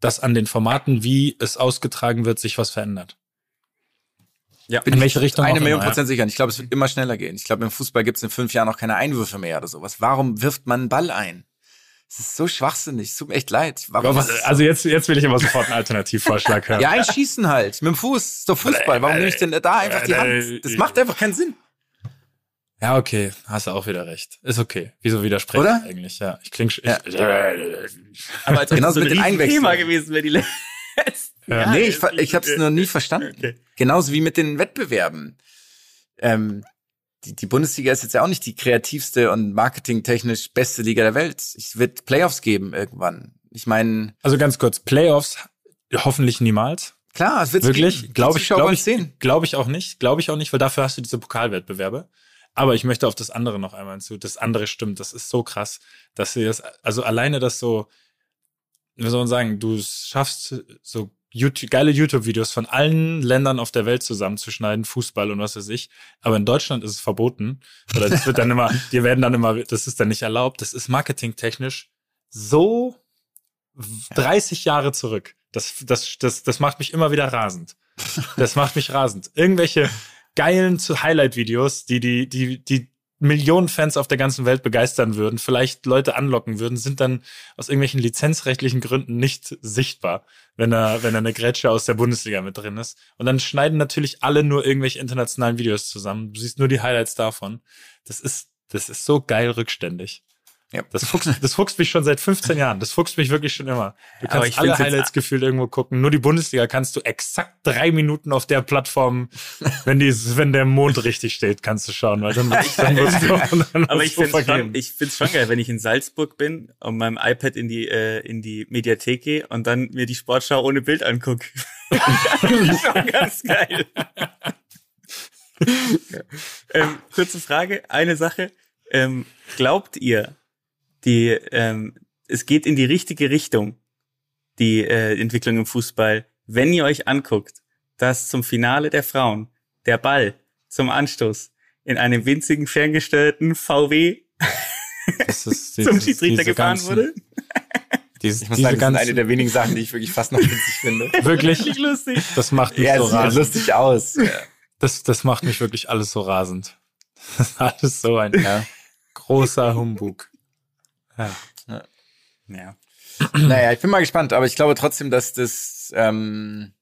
dass an den Formaten, wie es ausgetragen wird, sich was verändert. Ja. Bin In ich welche Richtung Eine auch Million immer, Prozent sicher. Und ich glaube, es wird immer schneller gehen. Ich glaube, im Fußball gibt es in fünf Jahren noch keine Einwürfe mehr oder sowas. Warum wirft man einen Ball ein? Es ist so schwachsinnig. Es tut mir echt leid. Warum also jetzt, jetzt will ich aber sofort einen Alternativvorschlag hören. ja, einschießen halt. Mit dem Fuß. Ist doch Fußball. Warum nehme ich denn da einfach die Hand? Das macht einfach keinen Sinn. Ja, okay, hast du auch wieder recht. Ist okay. Wieso widerspreche Oder? ich eigentlich? Ja, ich klinge Ja. ich, Aber als ob Genauso das so mit den ein Einwechseln. Thema gewesen wäre, die letzten Ja. nee, ich, ich habe es noch nie verstanden. Okay. Genauso wie mit den Wettbewerben. Ähm, die, die Bundesliga ist jetzt ja auch nicht die kreativste und marketingtechnisch beste Liga der Welt. Es wird Playoffs geben irgendwann. Ich meine, Also ganz kurz, Playoffs hoffentlich niemals. klar, es wird Wirklich? Glaube ich, glaube ich, sehen. glaube ich auch nicht. Glaube ich auch nicht, weil dafür hast du diese Pokalwettbewerbe. Aber ich möchte auf das andere noch einmal hinzu. Das andere stimmt. Das ist so krass, dass sie das, also alleine das so, wie soll man sagen, du es schaffst, so YouTube, geile YouTube-Videos von allen Ländern auf der Welt zusammenzuschneiden, Fußball und was weiß ich. Aber in Deutschland ist es verboten. Oder das wird dann immer, die werden dann immer, das ist dann nicht erlaubt. Das ist marketingtechnisch so 30 Jahre zurück. Das, das, das, das macht mich immer wieder rasend. Das macht mich rasend. Irgendwelche geilen zu- Highlight-Videos, die, die, die, die Millionen Fans auf der ganzen Welt begeistern würden, vielleicht Leute anlocken würden, sind dann aus irgendwelchen lizenzrechtlichen Gründen nicht sichtbar, wenn da, wenn da eine Grätsche aus der Bundesliga mit drin ist. Und dann schneiden natürlich alle nur irgendwelche internationalen Videos zusammen. Du siehst nur die Highlights davon. Das ist, das ist so geil rückständig. Ja. Das fuchst, das fuchst mich schon seit 15 Jahren. Das fuchst mich wirklich schon immer. Du kannst ich alle Highlights gefühlt irgendwo gucken. Nur die Bundesliga kannst du exakt drei Minuten auf der Plattform, wenn die, wenn der Mond richtig steht, kannst du schauen, weil dann, dann wirst du, dann Aber ich finde es schon, ich find's schon geil, wenn ich in Salzburg bin und meinem iPad in die, äh, in die Mediathek gehe und dann mir die Sportschau ohne Bild anguck. das ist schon ganz geil. ähm, kurze Frage, eine Sache. Ähm, glaubt ihr, die, ähm, es geht in die richtige Richtung, die äh, Entwicklung im Fußball, wenn ihr euch anguckt, dass zum Finale der Frauen der Ball zum Anstoß in einem winzigen ferngesteuerten VW Das ist zum Schiedsrichter diese gefahren ganzen- wurde. Dieses, Ich muss diese sagen, das ganzen, eine der wenigen Sachen, die ich wirklich fast noch witzig finde. wirklich, Richtig lustig. das macht mich Ja, so sieht rasend. lustig aus. Das, das macht mich wirklich alles so rasend. Das ist alles so ein Ja. großer Humbug. Ja. Ja. Naja, ich bin mal gespannt, aber ich glaube trotzdem, dass das ähm,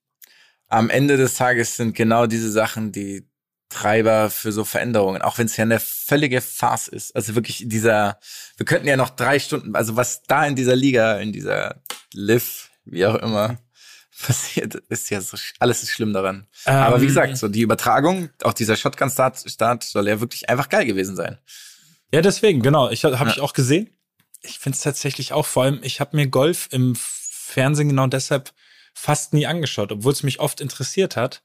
am Ende des Tages sind genau diese Sachen, die Treiber für so Veränderungen, auch wenn es ja eine völlige Farce ist. Also wirklich dieser, wir könnten ja noch drei Stunden, also was da in dieser Liga, in dieser Liv, wie auch immer, passiert, ist ja so, alles ist schlimm daran. Aber wie Ähm, gesagt, so die Übertragung, auch dieser Shotgun-Start Start soll ja wirklich einfach geil gewesen sein. Ja, deswegen, genau. Ich habe ich auch gesehen. Ich finde es tatsächlich auch, vor allem, ich habe mir Golf im Fernsehen genau deshalb fast nie angeschaut, obwohl es mich oft interessiert hat.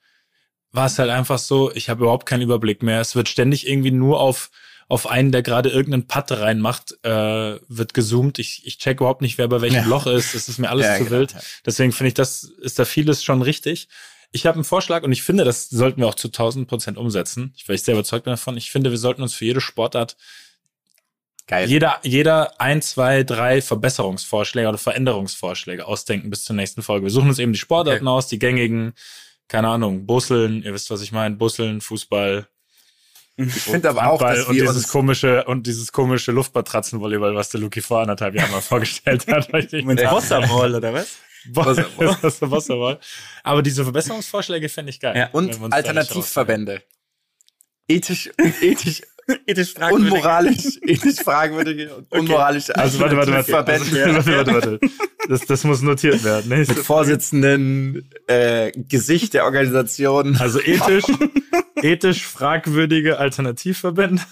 War es halt einfach so, ich habe überhaupt keinen Überblick mehr. Es wird ständig irgendwie nur auf auf einen, der gerade irgendeinen Putt reinmacht, äh, wird gezoomt. Ich, ich check überhaupt nicht, wer bei welchem Ja. Loch ist. Das ist mir alles Ja, zu genau, wild. Deswegen finde ich, das ist da vieles schon richtig. Ich habe einen Vorschlag und ich finde, das sollten wir auch zu 1000 Prozent umsetzen. Ich, weil ich sehr überzeugt bin davon. Ich finde, wir sollten uns für jede Sportart Geil. jeder, jeder ein, zwei, drei Verbesserungsvorschläge oder Veränderungsvorschläge ausdenken bis zur nächsten Folge. Wir suchen uns eben die Sportarten aus, die gängigen, keine Ahnung, Busseln, ihr wisst, was ich meine, Busseln, Fußball, ich finde aber auch, dass und wir dieses uns komische und dieses komische Luftmatratzenvolleyball, was der Luki vor anderthalb Jahren mal vorgestellt hat. Richtig. Mit Wasserball oder was? Wasserball. Wasserball. Aber diese Verbesserungsvorschläge fände ich geil. Ja, und Alternativverbände. Ethisch, ethisch, Ethisch fragwürdig. unmoralisch, ethisch fragwürdige und unmoralische Also warte, warte, warte. Also, Verbände warte, warte, warte. Das, das muss notiert werden. Ne? mit Vorsitzenden, äh, Gesicht der Organisation. Also ethisch, ethisch fragwürdige Alternativverbände.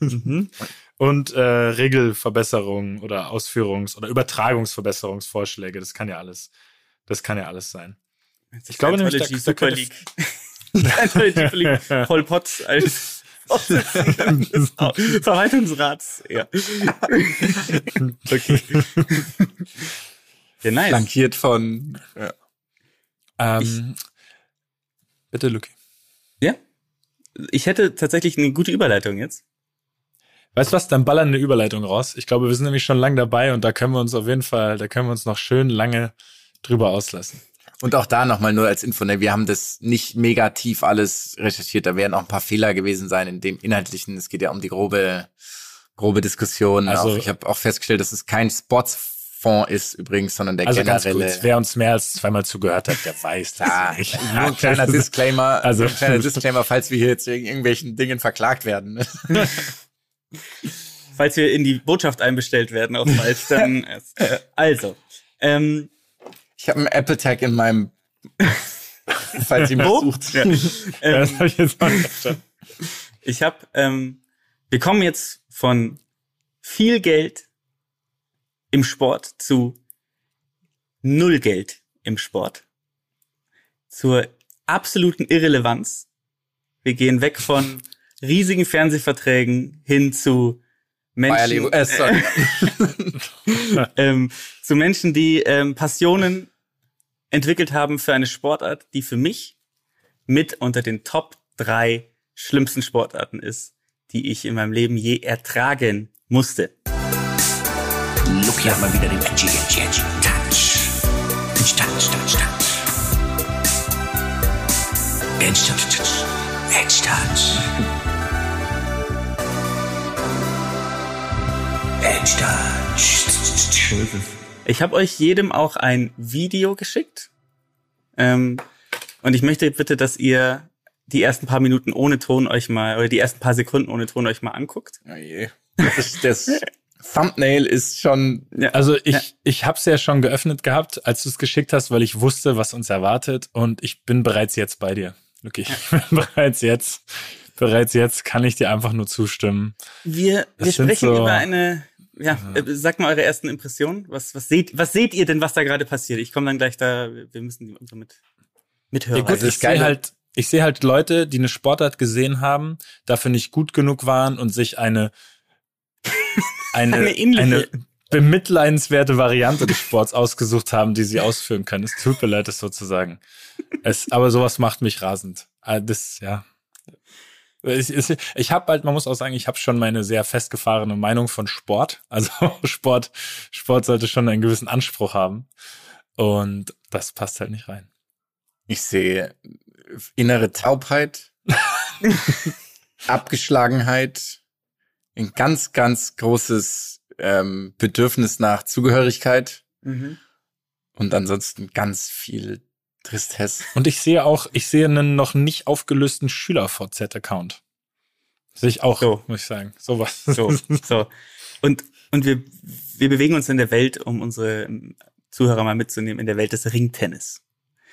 Mhm. Und äh, Regelverbesserungen oder Ausführungs- oder Übertragungsverbesserungsvorschläge. Das kann ja alles. Das kann ja alles sein. Ich glaube nämlich, da- da Super könnte- Pol Pot als des Verwaltungsrats. Ja. Okay. ja, nice. Flankiert von, ja. ähm, bitte, Luki. Ja. Ich hätte tatsächlich eine gute Überleitung jetzt. Weißt du was? Dann ballern eine Überleitung raus. Ich glaube, wir sind nämlich schon lange dabei und da können wir uns auf jeden Fall, da können wir uns noch schön lange drüber auslassen. Und auch da nochmal nur als Info, ne, wir haben das nicht mega tief alles recherchiert. Da werden auch ein paar Fehler gewesen sein in dem Inhaltlichen. Es geht ja um die grobe, grobe Diskussion. Also- auch, ich habe auch festgestellt, dass es kein Sportsfonds ist übrigens, sondern der Also ganz generelle. kurz, wer uns mehr als zweimal zugehört hat, der weiß das. Ja, nicht. nur ein kleiner Disclaimer, Also- ein kleiner Disclaimer, falls wir hier jetzt wegen irgendwelchen Dingen verklagt werden. Falls wir in die Botschaft einbestellt werden auf Malz, dann. Also, ähm, Ich habe einen Apple Tag in meinem, falls ihr mich sucht. ja, ähm, das hab ich jetzt mal verstanden. ich habe, ähm, wir kommen jetzt von viel Geld im Sport zu null Geld im Sport. Zur absoluten Irrelevanz. Wir gehen weg von riesigen Fernsehverträgen hin zu Menschen, äh, sorry. ähm, zu Menschen, die ähm, Passionen entwickelt haben für eine Sportart, die für mich mit unter den Top drei schlimmsten Sportarten ist, die ich in meinem Leben je ertragen musste. Lucky hat mal wieder den Edgy, Edgy, Edgy Touch. Touch, Touch, Touch, Touch. Edge Touch, Touch. Edge Touch. Ich habe euch jedem auch ein Video geschickt. Ähm, und ich möchte bitte, dass ihr die ersten paar Minuten ohne Ton euch mal, oder die ersten paar Sekunden ohne Ton euch mal anguckt. Oh je. Das, das Thumbnail ist schon, Also ich, Ja. ich habe es ja schon geöffnet gehabt, als du es geschickt hast, weil ich wusste, was uns erwartet und ich bin bereits jetzt bei dir. Luki, ich bin bereits jetzt, bereits jetzt kann ich dir einfach nur zustimmen. Wir, wir Das sprechen so- über eine, ja, äh, sagt mal eure ersten Impressionen. Was, was seht, was seht ihr denn, was da gerade passiert? Ich komme dann gleich da, wir müssen die unsere mit, mithören. Ja, gut, Also ich sehe halt, ich sehe halt Leute, die eine Sportart gesehen haben, dafür nicht gut genug waren und sich eine eine, Eine ähnliche. eine bemitleidenswerte Variante des Sports ausgesucht haben, die sie ausführen können. Es tut mir leid, das so zu sagen. Es, aber sowas macht mich rasend. Ah, Das, ja. Ich, ich, ich habe halt, man muss auch sagen, ich habe schon meine sehr festgefahrene Meinung von Sport. Also Sport, Sport sollte schon einen gewissen Anspruch haben. Und das passt halt nicht rein. ich sehe innere Taubheit, Abgeschlagenheit, ein ganz, ganz großes ähm, Bedürfnis nach Zugehörigkeit Mhm. und ansonsten ganz viel Tristesse. Und ich sehe auch, ich sehe einen noch nicht aufgelösten Schüler-VZ-Account. Sehe ich auch, So. muss ich sagen. Sowas. So, so. Und, und wir, wir bewegen uns in der Welt, um unsere Zuhörer mal mitzunehmen, in der Welt des Ringtennis.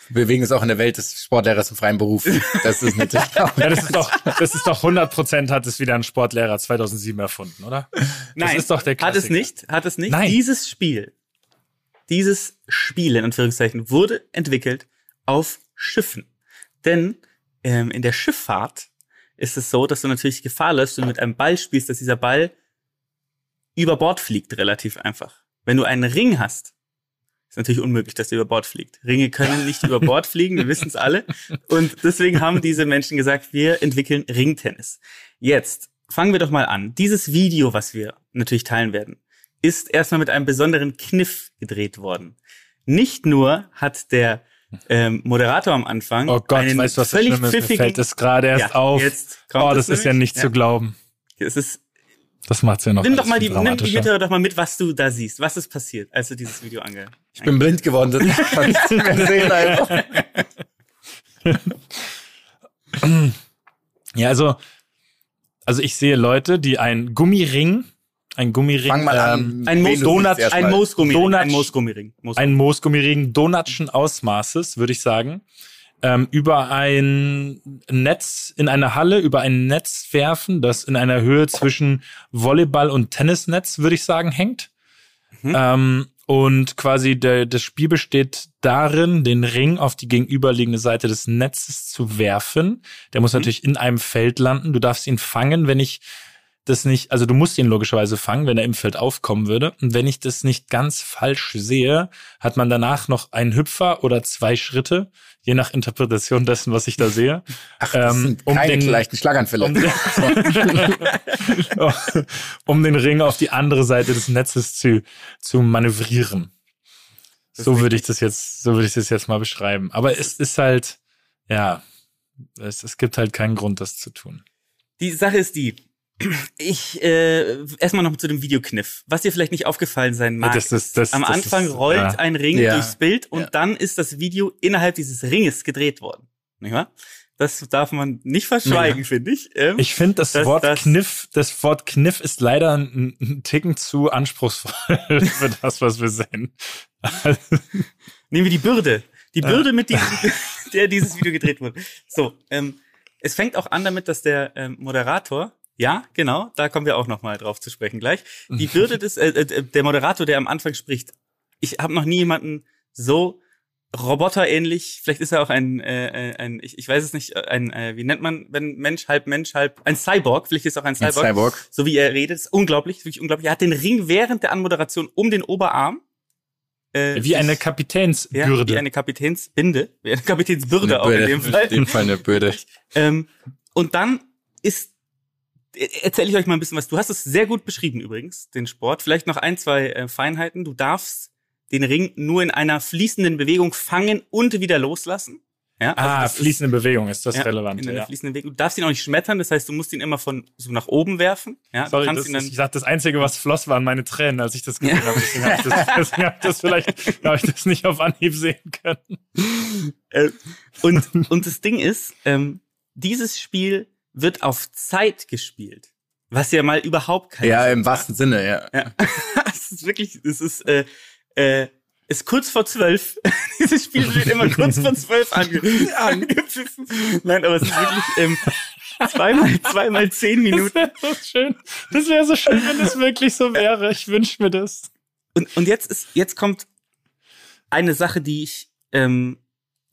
Wir bewegen uns auch in der Welt des Sportlehrers im freien Beruf. Das ist natürlich auch. Ja, das ist doch, das ist doch 100 Prozent hat es wieder ein Sportlehrer 2007 erfunden, oder? Nein, ist doch der hat es Klassiker. nicht, hat es nicht. Nein. Dieses Spiel, dieses Spiel in Anführungszeichen wurde entwickelt auf Schiffen. Denn ähm, in der Schifffahrt ist es so, dass du natürlich Gefahr läufst, wenn du mit einem Ball spielst, dass dieser Ball über Bord fliegt, relativ einfach. Wenn du einen Ring hast, ist natürlich unmöglich, dass der über Bord fliegt. Ringe können nicht über Bord fliegen, wir wissen es alle. Und deswegen haben diese Menschen gesagt, wir entwickeln Ringtennis. Jetzt fangen wir doch mal an. Dieses Video, was wir natürlich teilen werden, ist erstmal mit einem besonderen Kniff gedreht worden. Nicht nur hat der ähm, Moderator am Anfang Oh Gott, einen weißt du, was das völlig Schlimme ist? Mir pfiffigen, fällt es gerade erst Ja, auf. jetzt kommt Oh, das ist ja nicht zu glauben. es ist Das macht's ja noch. Nimm doch mal die, nimm die. Mithörer doch mal mit, was du da siehst. Was ist passiert, als du dieses Video ange... Ich bin blind geworden. Das kann ich nicht mehr sehen einfach. Ja, also, also ich sehe Leute, die einen Gummiring, ein Gummiring, Fang mal ähm, an. Ein, wen Moos Donut- ein. Moosgummiring. Donut- Ein Moosgummiring. Moos ein Moosgummiring Donatschen Ausmaßes, würde ich sagen, ähm, über ein Netz in einer Halle, über ein Netz werfen, das in einer Höhe zwischen Volleyball und Tennisnetz, würde ich sagen, hängt. Mhm. Ähm, und quasi der, das Spiel besteht darin, den Ring auf die gegenüberliegende Seite des Netzes zu werfen. Der muss natürlich in einem Feld landen. Du darfst ihn fangen, wenn ich das nicht, also du musst ihn logischerweise fangen, wenn er im Feld aufkommen würde. Und wenn ich das nicht ganz falsch sehe, hat man danach noch einen Hüpfer oder zwei Schritte, je nach Interpretation dessen, was ich da sehe. Ach, das ähm, sind um keine den- leichten Schlaganfälle. um, um den Ring auf die andere Seite des Netzes zu, zu manövrieren. Das So würde ich das jetzt, so würde ich das jetzt mal beschreiben. Aber es ist halt, ja, es, es gibt halt keinen Grund, das zu tun. Die Sache ist die, ich, äh, erstmal noch zu dem Videokniff. Was dir vielleicht nicht aufgefallen sein mag. Das ist- das- am das Anfang rollt ja. ein Ring Ja. durchs Bild und Ja. dann ist das Video innerhalb dieses Ringes gedreht worden. Nicht wahr? Das darf man nicht verschweigen, finde ich. Ähm, Ich finde das, Das- Wort das- Kniff, das Wort Kniff ist leider ein, ein Ticken zu anspruchsvoll für das, was wir sehen. Nehmen wir die Bürde. Die Bürde, mit diesem, der dieses Video gedreht wurde. So, ähm, es fängt auch an damit, dass der ähm, Moderator, ja, genau, da kommen wir auch noch mal drauf zu sprechen gleich. Die Bürde des, äh, äh, der Moderator, der am Anfang spricht. Ich habe noch nie jemanden so roboterähnlich, vielleicht ist er auch ein, äh, äh, ein ich, ich weiß es nicht, ein, äh, wie nennt man, wenn Mensch, halb Mensch, halb, ein Cyborg, vielleicht ist er auch ein Ein Cyborg, Cyborg. so wie er redet, ist unglaublich, wirklich unglaublich. Er hat den Ring während der Anmoderation um den Oberarm. Äh, Wie eine sich- ja, Kapitänsbürde. wie eine Kapitänsbinde, wie eine Kapitänsbürde auch in dem Fall. In dem Fall eine Bürde. Ähm, und dann ist, erzähle ich euch mal ein bisschen was. Du hast es sehr gut beschrieben übrigens, den Sport. Vielleicht noch ein, zwei äh, Feinheiten. Du darfst den Ring nur in einer fließenden Bewegung fangen und wieder loslassen. Ja, also ah, das ist- fließende Bewegung ist das ja, relevant. In einer Ja. fließenden Bewegung. Du darfst ihn auch nicht schmettern, das heißt, du musst ihn immer von so nach oben werfen. Ja, Sorry, das, ist, ich dachte, das Einzige, was floss, waren meine Tränen, als ich das gesehen Ja. habe. Deswegen habe ich das, deswegen hab das vielleicht hab ich das nicht auf Anhieb sehen können. Äh, und, und das Ding ist, ähm, dieses Spiel wird auf Zeit gespielt. Was ja mal überhaupt kein Ja, im wahrsten Sinne, ja. Ja. es ist wirklich, es ist, äh, äh, ist kurz vor zwölf. Dieses Spiel wird immer kurz vor zwölf ange angepfiffen. Nein, aber es ist wirklich ähm, zweimal, zweimal zehn Das Minuten. wäre so schön. Das wäre so schön, wenn es wirklich so wäre. Ich wünsche mir das. Und, und jetzt ist, jetzt kommt eine Sache, die ich, ähm,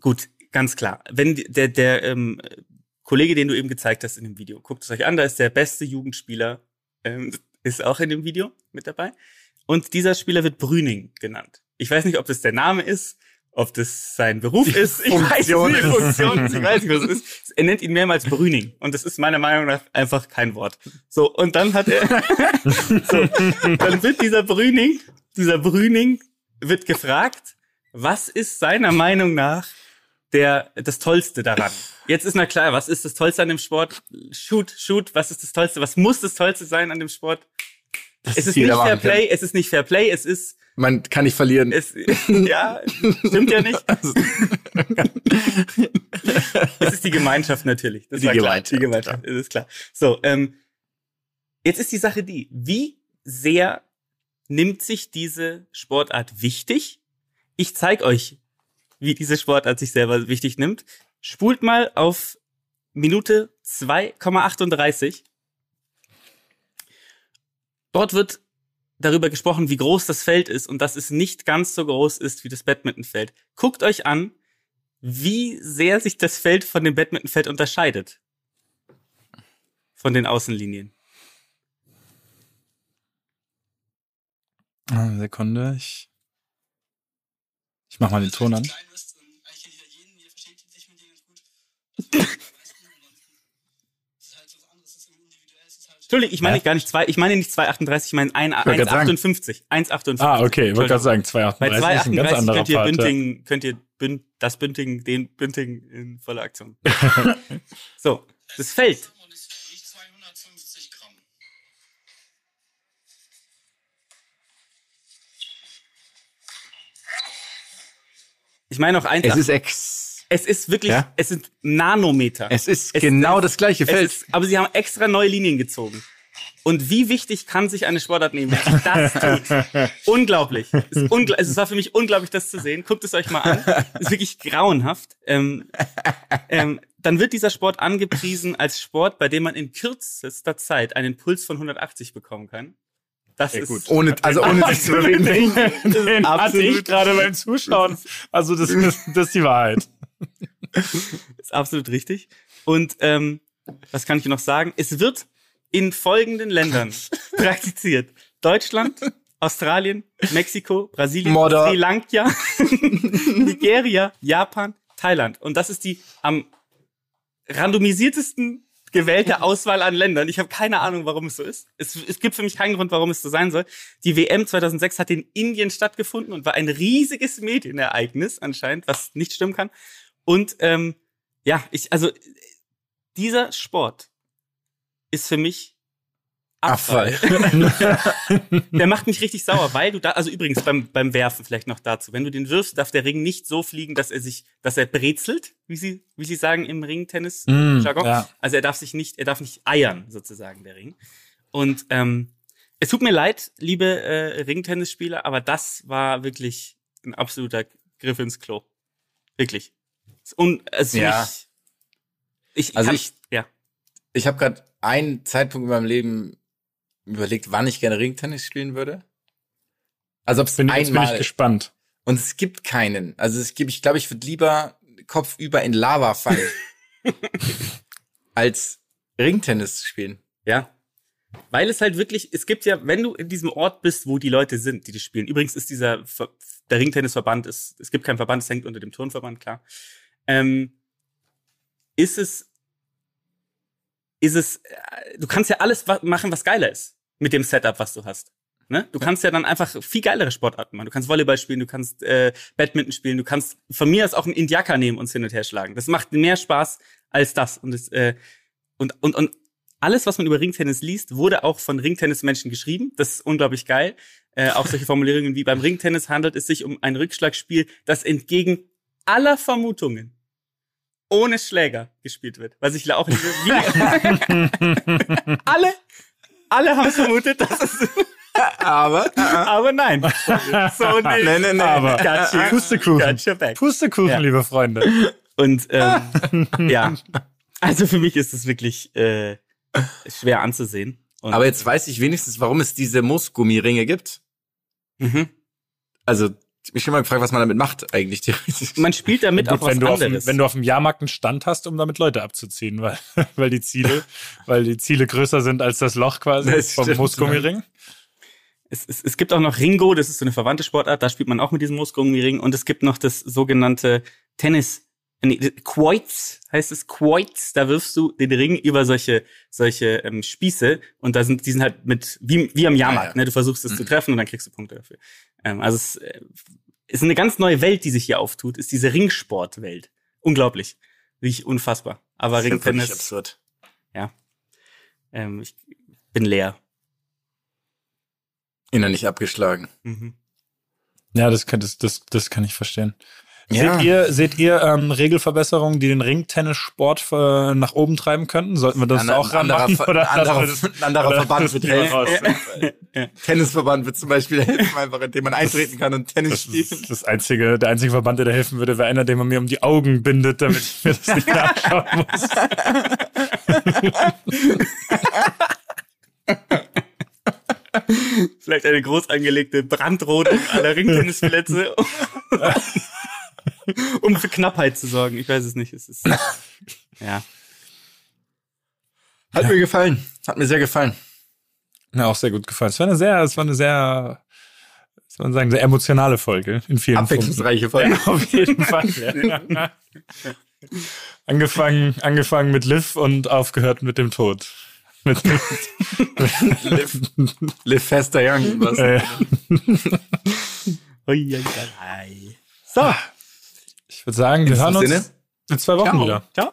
gut, ganz klar. Wenn der, der ähm, Kollege, den du eben gezeigt hast in dem Video, guckt es euch an, da ist der beste Jugendspieler, ähm, ist auch in dem Video mit dabei. Und dieser Spieler wird Brüning genannt. Ich weiß nicht, ob das der Name ist, ob das sein Beruf ist. Ich weiß Funktion nicht, ist. Funktion. Ich weiß nicht, was es ist. Er nennt ihn mehrmals Brüning. Und das ist meiner Meinung nach einfach kein Wort. So, und dann hat er, so, dann wird dieser Brüning, dieser Brüning wird gefragt, was ist seiner Meinung nach der, das Tollste daran? Jetzt ist na klar, was ist das Tollste an dem Sport? Shoot, shoot, was ist das Tollste? Was muss das Tollste sein an dem Sport? es ist nicht Fair. Play, es ist nicht Fair Play, es ist, Man kann nicht verlieren. es, ja, stimmt ja nicht. es ist die Gemeinschaft natürlich. Das Die war klar. Gemeinschaft, Die Gemeinschaft, das ist klar. So, ähm, jetzt ist die Sache die, wie sehr nimmt sich diese Sportart wichtig? Ich zeig euch, wie diese Sportart sich selber wichtig nimmt. Spult mal auf Minute 2,38. Dort wird darüber gesprochen, wie groß das Feld ist und dass es nicht ganz so groß ist wie das Badmintonfeld. Guckt euch an, wie sehr sich das Feld von dem Badmintonfeld unterscheidet. Von den Außenlinien. Ah, Sekunde, ich, ich mach mal den Ton an. Entschuldigung, ich meine Ja? gar nicht zwei, ich meine nicht 2,38, ich meine ein- wollte grad sagen. 1,58. 1,58. Ah, okay, ich wollte gerade sagen, Bei 238 ist ein ganz 2,38 anderer könnt ihr Part. ja. Bünding, könnt ihr Bünd, das Bünding, den Bünding in voller Aktion. so, das Feld. Ich meine auch 1,8. Es ist ex. Es ist wirklich, Ja? es sind Nanometer. Es ist Es- genau es- das gleiche Feld. Ist, aber sie haben extra neue Linien gezogen. Und wie wichtig kann sich eine Sportart nehmen, wenn sie das tut? unglaublich. Es, ist ungl es war für mich unglaublich, das zu sehen. Guckt es euch mal an. Es ist wirklich grauenhaft. Ähm, ähm, dann wird dieser Sport angepriesen als Sport, bei dem man in kürzester Zeit einen Puls von 180 bekommen kann. Das Ja, ist gut. Ohne, also ohne sich zu bewegen. Den hatte ich absolut- gerade beim Zuschauen. Also das ist, das ist die Wahrheit. ist absolut richtig. Und ähm, was kann ich noch sagen? Es wird in folgenden Ländern praktiziert. Deutschland, Australien, Mexiko, Brasilien, Mordor. Sri Lanka, Nigeria, Japan, Thailand. Und das ist die am randomisiertesten gewählte Auswahl an Ländern. Ich habe keine Ahnung, warum es so ist. Es, es gibt für mich keinen Grund, warum es so sein soll. Die WM 2006 hat in Indien stattgefunden und war ein riesiges Medienereignis anscheinend, was nicht stimmen kann. Und ähm, ja, ich also dieser Sport ist für mich Abfall. der macht mich richtig sauer, weil du da, also übrigens beim, beim Werfen vielleicht noch dazu, wenn du den wirfst, darf der Ring nicht so fliegen, dass er sich, dass er brezelt, wie sie, wie sie sagen im Ringtennis Mm, ja. Also er darf sich nicht, er darf nicht eiern, sozusagen, der Ring. Und ähm, es tut mir leid, liebe äh, Ringtennisspieler, aber das war wirklich ein absoluter Griff ins Klo. Wirklich. Und also Ja. mich, ich, Also ich- ja. Ich habe gerade einen Zeitpunkt in meinem Leben überlegt, wann ich gerne Ringtennis spielen würde. Also ob es Bin, jetzt bin ich einmal gespannt. und es gibt keinen. Also es gibt, ich glaube, ich würde lieber kopfüber in Lava fallen, als Ringtennis spielen. Ja. Weil es halt wirklich, es gibt ja, wenn du in diesem Ort bist, wo die Leute sind, die das spielen. Übrigens ist dieser, der Ringtennisverband ist, es gibt keinen Verband, es hängt unter dem Turnverband, klar. Ähm, ist es, ist es, äh, du kannst ja alles machen, was geiler ist. Mit dem Setup, was du hast. Ne? Du kannst ja dann einfach viel geilere Sportarten machen. Du kannst Volleyball spielen, du kannst äh, Badminton spielen, du kannst von mir aus auch einen Indiaka nehmen und uns hin und her schlagen. Das macht mehr Spaß als das. Und es, äh, und, und, und alles, was man über Ringtennis liest, wurde auch von Ringtennismenschen geschrieben. Das ist unglaublich geil. Äh, auch solche Formulierungen wie beim Ringtennis handelt es sich um ein Rückschlagspiel, das entgegen aller Vermutungen ohne Schläger gespielt wird. Was ich auch liebe. Wie alle, alle haben vermutet, dass es, Aber aber nein. So nicht. Nee, nee, nee. Aber Gotcha. Pustekuchen. Gotcha back. Pustekuchen, Ja. liebe Freunde. Und ähm, ja, also für mich ist es wirklich äh, schwer anzusehen. Und, aber jetzt weiß ich wenigstens, warum es diese Moosgummiringe gibt. mhm. Also mich schon mal gefragt, was man damit macht eigentlich theoretisch. man spielt damit Gut, auch was wenn, du auf dem, anderes. wenn du auf dem Jahrmarkt einen Stand hast, um damit Leute abzuziehen, weil, weil die Ziele, weil die Ziele größer sind als das Loch quasi Das vom. Moosgummiring. es, es, es gibt auch noch Ringo, das ist so eine verwandte Sportart, da spielt man auch mit diesem Moosgummiring und es gibt noch das sogenannte Tennis, nee, Quoits heißt es Quoits, da wirfst du den Ring über solche solche ähm, Spieße und da sind die sind halt mit wie wie am Jahrmarkt, Ah, ja. ne? Du versuchst es zu treffen und dann kriegst du Punkte dafür. Ähm, also es äh, ist eine ganz neue Welt, die sich hier auftut, ist diese Ringsportwelt. Unglaublich, wirklich unfassbar. Aber Das ist ja Ringtennis, absurd. ähm, ich bin leer. Innerlich abgeschlagen. Mhm. Ja, das kann, das, das, das kann ich verstehen. Ja. Seht ihr, seht ihr ähm, Regelverbesserungen, die den Ringtennissport äh, nach oben treiben könnten? Sollten wir das Ander- auch anderer, ranmachen? Ver- Oder anderer, wir das- ein anderer Verband das wird helfen. Tennisverband wird zum Beispiel helfen, einfach indem man eintreten kann und Tennis Das spielen. ist das einzige, der einzige Verband, der da helfen würde, wäre einer, den man mir um die Augen bindet, damit ich mir das nicht nachschauen muss. Vielleicht eine groß angelegte Brandrodung aller Ringtennisplätze, um, um für Knappheit zu sorgen. Ich weiß es nicht. Es ist, ja. Hat mir gefallen. Hat mir sehr gefallen. Mir auch sehr gut gefallen. Es war eine sehr, es war eine sehr, soll man sagen, sehr emotionale Folge in vielen Punkten. Abwechslungsreiche Folge. Ja, auf jeden Fall. Ja. angefangen, angefangen mit Liv und aufgehört mit dem Tod. Mit, live, live faster young. Was? äh, Uiuiui. so. Ich würde sagen, wir hören uns in zwei Wochen Ciao. wieder. Ciao.